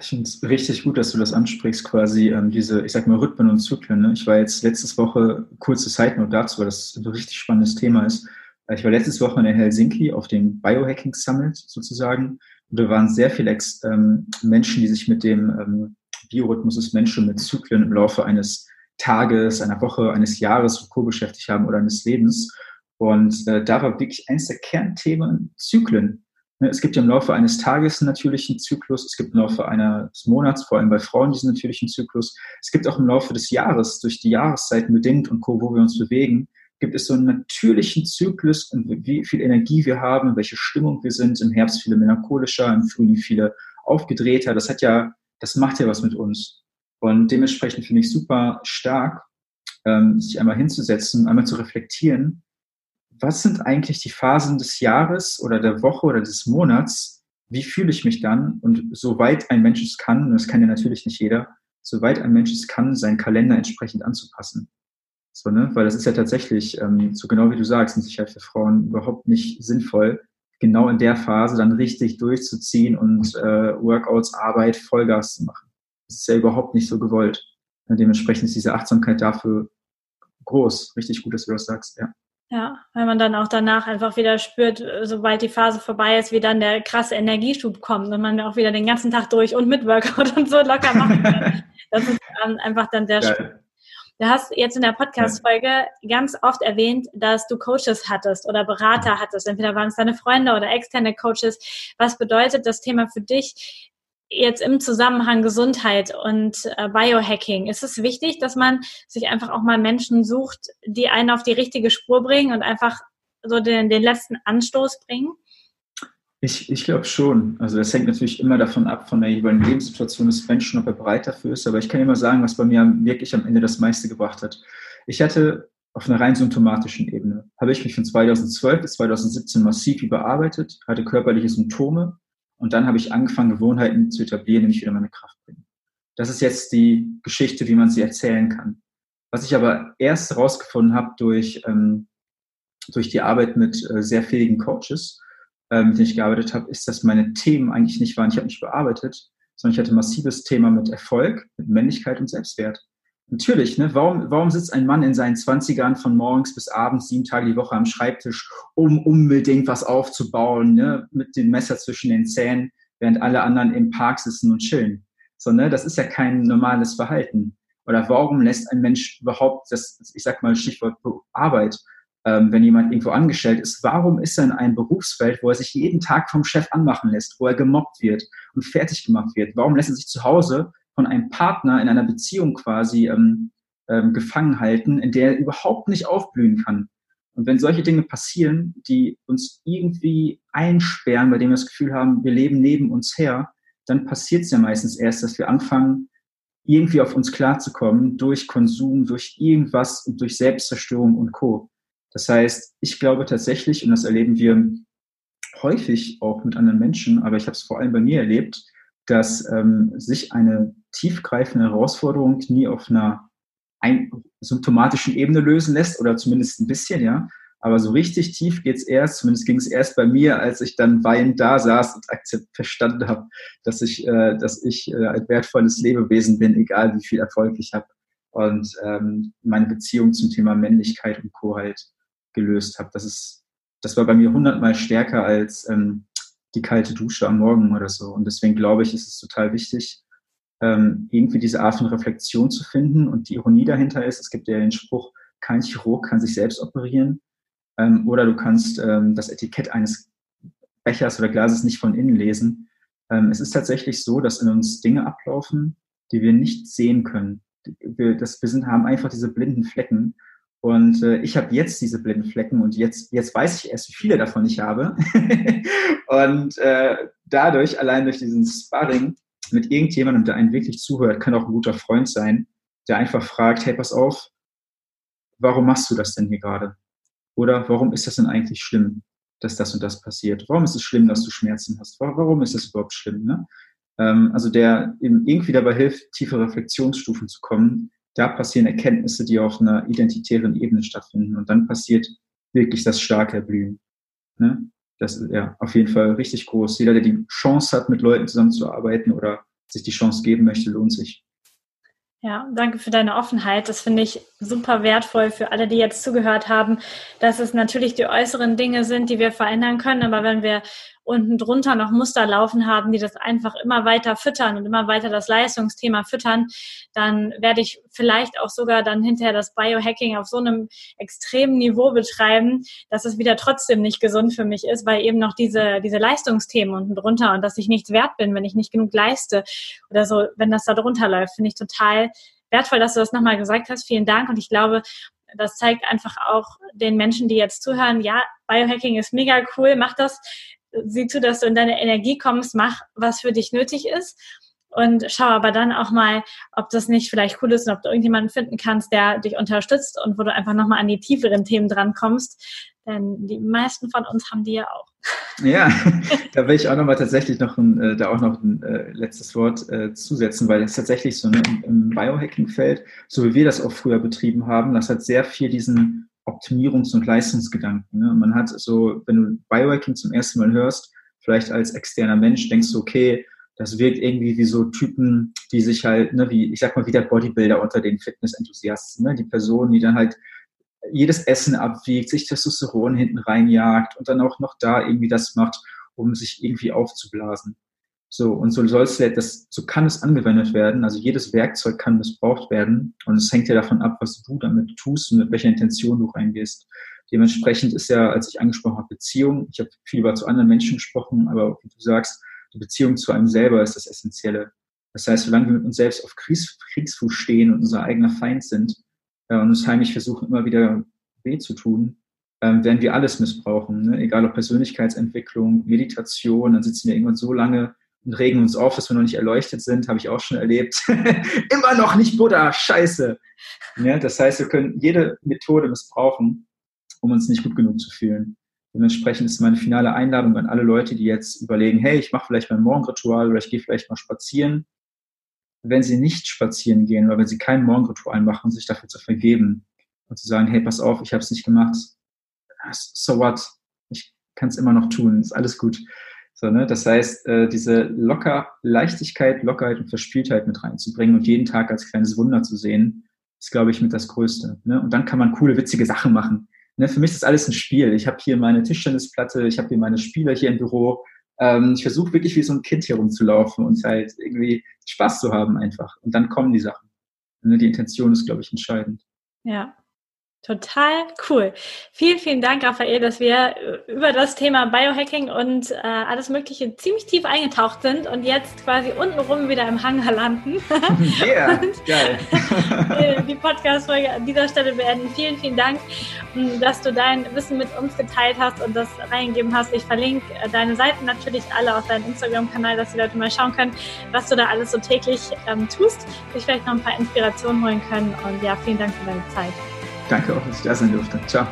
Ich finde es richtig gut, dass du das ansprichst, quasi ähm, diese, ich sag mal, Rhythmen und Zyklen. Ne? Ich war jetzt letztes Woche, kurze Side Note dazu, weil das ein richtig spannendes Thema ist. Ich war letztes Woche in Helsinki auf dem Biohacking Summit sozusagen. Und da waren sehr viele Ex ähm, Menschen, die sich mit dem ähm, Biorhythmus des Menschen, mit Zyklen im Laufe eines Tages, einer Woche, eines Jahres Co. beschäftigt haben oder eines Lebens. Und äh, da war wirklich eines der Kernthemen Zyklen. Ne, es gibt ja im Laufe eines Tages einen natürlichen Zyklus, es gibt im Laufe eines Monats, vor allem bei Frauen, diesen natürlichen Zyklus. Es gibt auch im Laufe des Jahres, durch die Jahreszeiten bedingt und Co., wo wir uns bewegen, gibt es so einen natürlichen Zyklus, wie viel Energie wir haben, welche Stimmung wir sind. Im Herbst viele melancholischer, im Frühling viele aufgedrehter. Das hat ja, das macht ja was mit uns. Und dementsprechend finde ich super stark, ähm, sich einmal hinzusetzen, einmal zu reflektieren, was sind eigentlich die Phasen des Jahres oder der Woche oder des Monats? Wie fühle ich mich dann? Und soweit ein Mensch es kann, und das kann ja natürlich nicht jeder, soweit ein Mensch es kann, seinen Kalender entsprechend anzupassen. So, ne? Weil das ist ja tatsächlich, ähm, so genau wie du sagst, in Sicherheit für Frauen überhaupt nicht sinnvoll, genau in der Phase dann richtig durchzuziehen und äh, Workouts, Arbeit, Vollgas zu machen. Das ist ja überhaupt nicht so gewollt. Und dementsprechend ist diese Achtsamkeit dafür groß. Richtig gut, dass du das sagst, ja. Ja, weil man dann auch danach einfach wieder spürt, sobald die Phase vorbei ist, wie dann der krasse Energieschub kommt und man auch wieder den ganzen Tag durch und mit Workout und so locker machen kann. Das ist einfach dann sehr schön. Du hast jetzt in der Podcast-Folge ganz oft erwähnt, dass du Coaches hattest oder Berater hattest. Entweder waren es deine Freunde oder externe Coaches. Was bedeutet das Thema für dich jetzt im Zusammenhang Gesundheit und äh, Biohacking, ist es wichtig, dass man sich einfach auch mal Menschen sucht, die einen auf die richtige Spur bringen und einfach so den, den letzten Anstoß bringen? Ich, ich glaube schon. Also das hängt natürlich immer davon ab, von der jeweiligen Lebenssituation des Menschen, ob er bereit dafür ist. Aber ich kann immer sagen, was bei mir wirklich am Ende das meiste gebracht hat. Ich hatte auf einer rein symptomatischen Ebene, habe ich mich von 2012 bis 2017 massiv überarbeitet, hatte körperliche Symptome, und dann habe ich angefangen, Gewohnheiten zu etablieren, mich wieder meine Kraft bringen. Das ist jetzt die Geschichte, wie man sie erzählen kann. Was ich aber erst herausgefunden habe durch, ähm, durch die Arbeit mit äh, sehr fähigen Coaches, äh, mit denen ich gearbeitet habe, ist, dass meine Themen eigentlich nicht waren, ich habe nicht bearbeitet, sondern ich hatte ein massives Thema mit Erfolg, mit Männlichkeit und Selbstwert. Natürlich, ne? warum, warum sitzt ein Mann in seinen Zwanzigern von morgens bis abends, sieben Tage die Woche am Schreibtisch, um unbedingt was aufzubauen, ne? mit dem Messer zwischen den Zähnen, während alle anderen im Park sitzen und chillen? So, ne? Das ist ja kein normales Verhalten. Oder warum lässt ein Mensch überhaupt das, ich sag mal Stichwort Arbeit, ähm, wenn jemand irgendwo angestellt ist, warum ist er in einem Berufsfeld, wo er sich jeden Tag vom Chef anmachen lässt, wo er gemobbt wird und fertig gemacht wird? Warum lässt er sich zu Hause von einem Partner in einer Beziehung quasi ähm, ähm, gefangen halten, in der er überhaupt nicht aufblühen kann. Und wenn solche Dinge passieren, die uns irgendwie einsperren, bei denen wir das Gefühl haben, wir leben neben uns her, dann passiert es ja meistens erst, dass wir anfangen, irgendwie auf uns klarzukommen durch Konsum, durch irgendwas und durch Selbstzerstörung und Co. Das heißt, ich glaube tatsächlich, und das erleben wir häufig auch mit anderen Menschen, aber ich habe es vor allem bei mir erlebt, dass ähm, sich eine tiefgreifende Herausforderung nie auf einer ein, symptomatischen Ebene lösen lässt oder zumindest ein bisschen, ja. Aber so richtig tief geht's erst, zumindest ging es erst bei mir, als ich dann weinend da saß und verstanden habe, dass ich, äh, dass ich äh, ein wertvolles Lebewesen bin, egal wie viel Erfolg ich habe. Und ähm, meine Beziehung zum Thema Männlichkeit und Co. halt gelöst habe. Das ist, das war bei mir hundertmal stärker als ähm, die kalte Dusche am Morgen oder so. Und deswegen glaube ich, ist es total wichtig, ähm, irgendwie diese Art von Reflexion zu finden. Und die Ironie dahinter ist, es gibt ja den Spruch, kein Chirurg kann sich selbst operieren. Ähm, oder du kannst ähm, das Etikett eines Bechers oder Glases nicht von innen lesen. Ähm, es ist tatsächlich so, dass in uns Dinge ablaufen, die wir nicht sehen können. Wir, das, wir sind, haben einfach diese blinden Flecken. Und äh, ich habe jetzt diese blinden Flecken und jetzt, jetzt weiß ich erst, wie viele davon ich habe. und äh, dadurch, allein durch diesen Sparring mit irgendjemandem, der einen wirklich zuhört, kann auch ein guter Freund sein, der einfach fragt, hey, pass auf, warum machst du das denn hier gerade? Oder warum ist das denn eigentlich schlimm, dass das und das passiert? Warum ist es schlimm, dass du Schmerzen hast? Warum ist das überhaupt schlimm? Ne? Ähm, also der irgendwie dabei hilft, tiefe Reflexionsstufen zu kommen. Da passieren Erkenntnisse, die auf einer identitären Ebene stattfinden. Und dann passiert wirklich das starke Erblühen. Ne? Das ist ja auf jeden Fall richtig groß. Jeder, der die Chance hat, mit Leuten zusammenzuarbeiten oder sich die Chance geben möchte, lohnt sich. Ja, danke für deine Offenheit. Das finde ich super wertvoll für alle, die jetzt zugehört haben, dass es natürlich die äußeren Dinge sind, die wir verändern können. Aber wenn wir unten drunter noch Muster laufen haben, die das einfach immer weiter füttern und immer weiter das Leistungsthema füttern, dann werde ich vielleicht auch sogar dann hinterher das Biohacking auf so einem extremen Niveau betreiben, dass es wieder trotzdem nicht gesund für mich ist, weil eben noch diese, diese Leistungsthemen unten drunter und dass ich nichts wert bin, wenn ich nicht genug leiste oder so, wenn das da drunter läuft, finde ich total wertvoll, dass du das nochmal gesagt hast. Vielen Dank. Und ich glaube, das zeigt einfach auch den Menschen, die jetzt zuhören, ja, Biohacking ist mega cool, mach das sieh zu, dass du in deine Energie kommst, mach, was für dich nötig ist. Und schau aber dann auch mal, ob das nicht vielleicht cool ist und ob du irgendjemanden finden kannst, der dich unterstützt und wo du einfach nochmal an die tieferen Themen drankommst. Denn die meisten von uns haben die ja auch. Ja, da will ich auch nochmal tatsächlich noch ein, äh, da auch noch ein äh, letztes Wort äh, zusetzen, weil es tatsächlich so ne, im Biohacking-Feld, so wie wir das auch früher betrieben haben, das hat sehr viel diesen Optimierungs- und Leistungsgedanken. Ne? man hat so, wenn du Biohacking zum ersten Mal hörst, vielleicht als externer Mensch denkst du, okay, das wirkt irgendwie wie so Typen, die sich halt, ne, wie, ich sag mal, wie der Bodybuilder unter den Fitnessenthusiasten, ne? die Person, die dann halt jedes Essen abwiegt, sich Testosteron hinten reinjagt und dann auch noch da irgendwie das macht, um sich irgendwie aufzublasen. So, und so soll's das, so kann es angewendet werden. Also jedes Werkzeug kann missbraucht werden. Und es hängt ja davon ab, was du damit tust und mit welcher Intention du reingehst. Dementsprechend ist ja, als ich angesprochen habe, Beziehung, ich habe viel über zu anderen Menschen gesprochen, aber wie du sagst, die Beziehung zu einem selber ist das Essentielle. Das heißt, solange wir mit uns selbst auf Kriegs, Kriegsfuß stehen und unser eigener Feind sind äh, und uns heimlich versuchen, immer wieder weh zu tun, ähm, werden wir alles missbrauchen. Ne? Egal ob Persönlichkeitsentwicklung, Meditation, dann sitzen wir irgendwann so lange regen uns auf, dass wir noch nicht erleuchtet sind, habe ich auch schon erlebt. Immer noch nicht Buddha, scheiße. Ja, das heißt, wir können jede Methode missbrauchen, um uns nicht gut genug zu fühlen. Dementsprechend ist meine finale Einladung an alle Leute, die jetzt überlegen, hey, ich mache vielleicht mein Morgenritual oder ich gehe vielleicht mal spazieren. Wenn sie nicht spazieren gehen oder wenn sie kein Morgenritual machen, sich dafür zu vergeben und zu sagen, hey, pass auf, ich habe es nicht gemacht. So what? Ich kann es immer noch tun, ist alles gut. So, ne? Das heißt, äh, diese locker Leichtigkeit, Lockerheit und Verspieltheit mit reinzubringen und jeden Tag als kleines Wunder zu sehen, ist, glaube ich, mit das Größte. Ne? Und dann kann man coole, witzige Sachen machen. Ne? Für mich ist alles ein Spiel. Ich habe hier meine Tischtennisplatte, ich habe hier meine Spieler hier im Büro. Ähm, ich versuche wirklich wie so ein Kind hier rumzulaufen und halt irgendwie Spaß zu haben einfach. Und dann kommen die Sachen. Ne? Die Intention ist, glaube ich, entscheidend. Ja, Total cool. Vielen, vielen Dank, Raphael, dass wir äh, über das Thema Biohacking und äh, alles Mögliche ziemlich tief eingetaucht sind und jetzt quasi untenrum wieder im Hangar landen. Ja, yeah, geil. die Podcast-Folge an dieser Stelle beenden. Vielen, vielen Dank, hm, dass du dein Wissen mit uns geteilt hast und das reingegeben hast. Ich verlinke äh, deine Seiten natürlich alle auf deinem Instagram-Kanal, dass die Leute mal schauen können, was du da alles so täglich ähm, tust, sich vielleicht noch ein paar Inspirationen holen können. Und ja, vielen Dank für deine Zeit. Danke auch, dass ich da sein durfte. Ciao.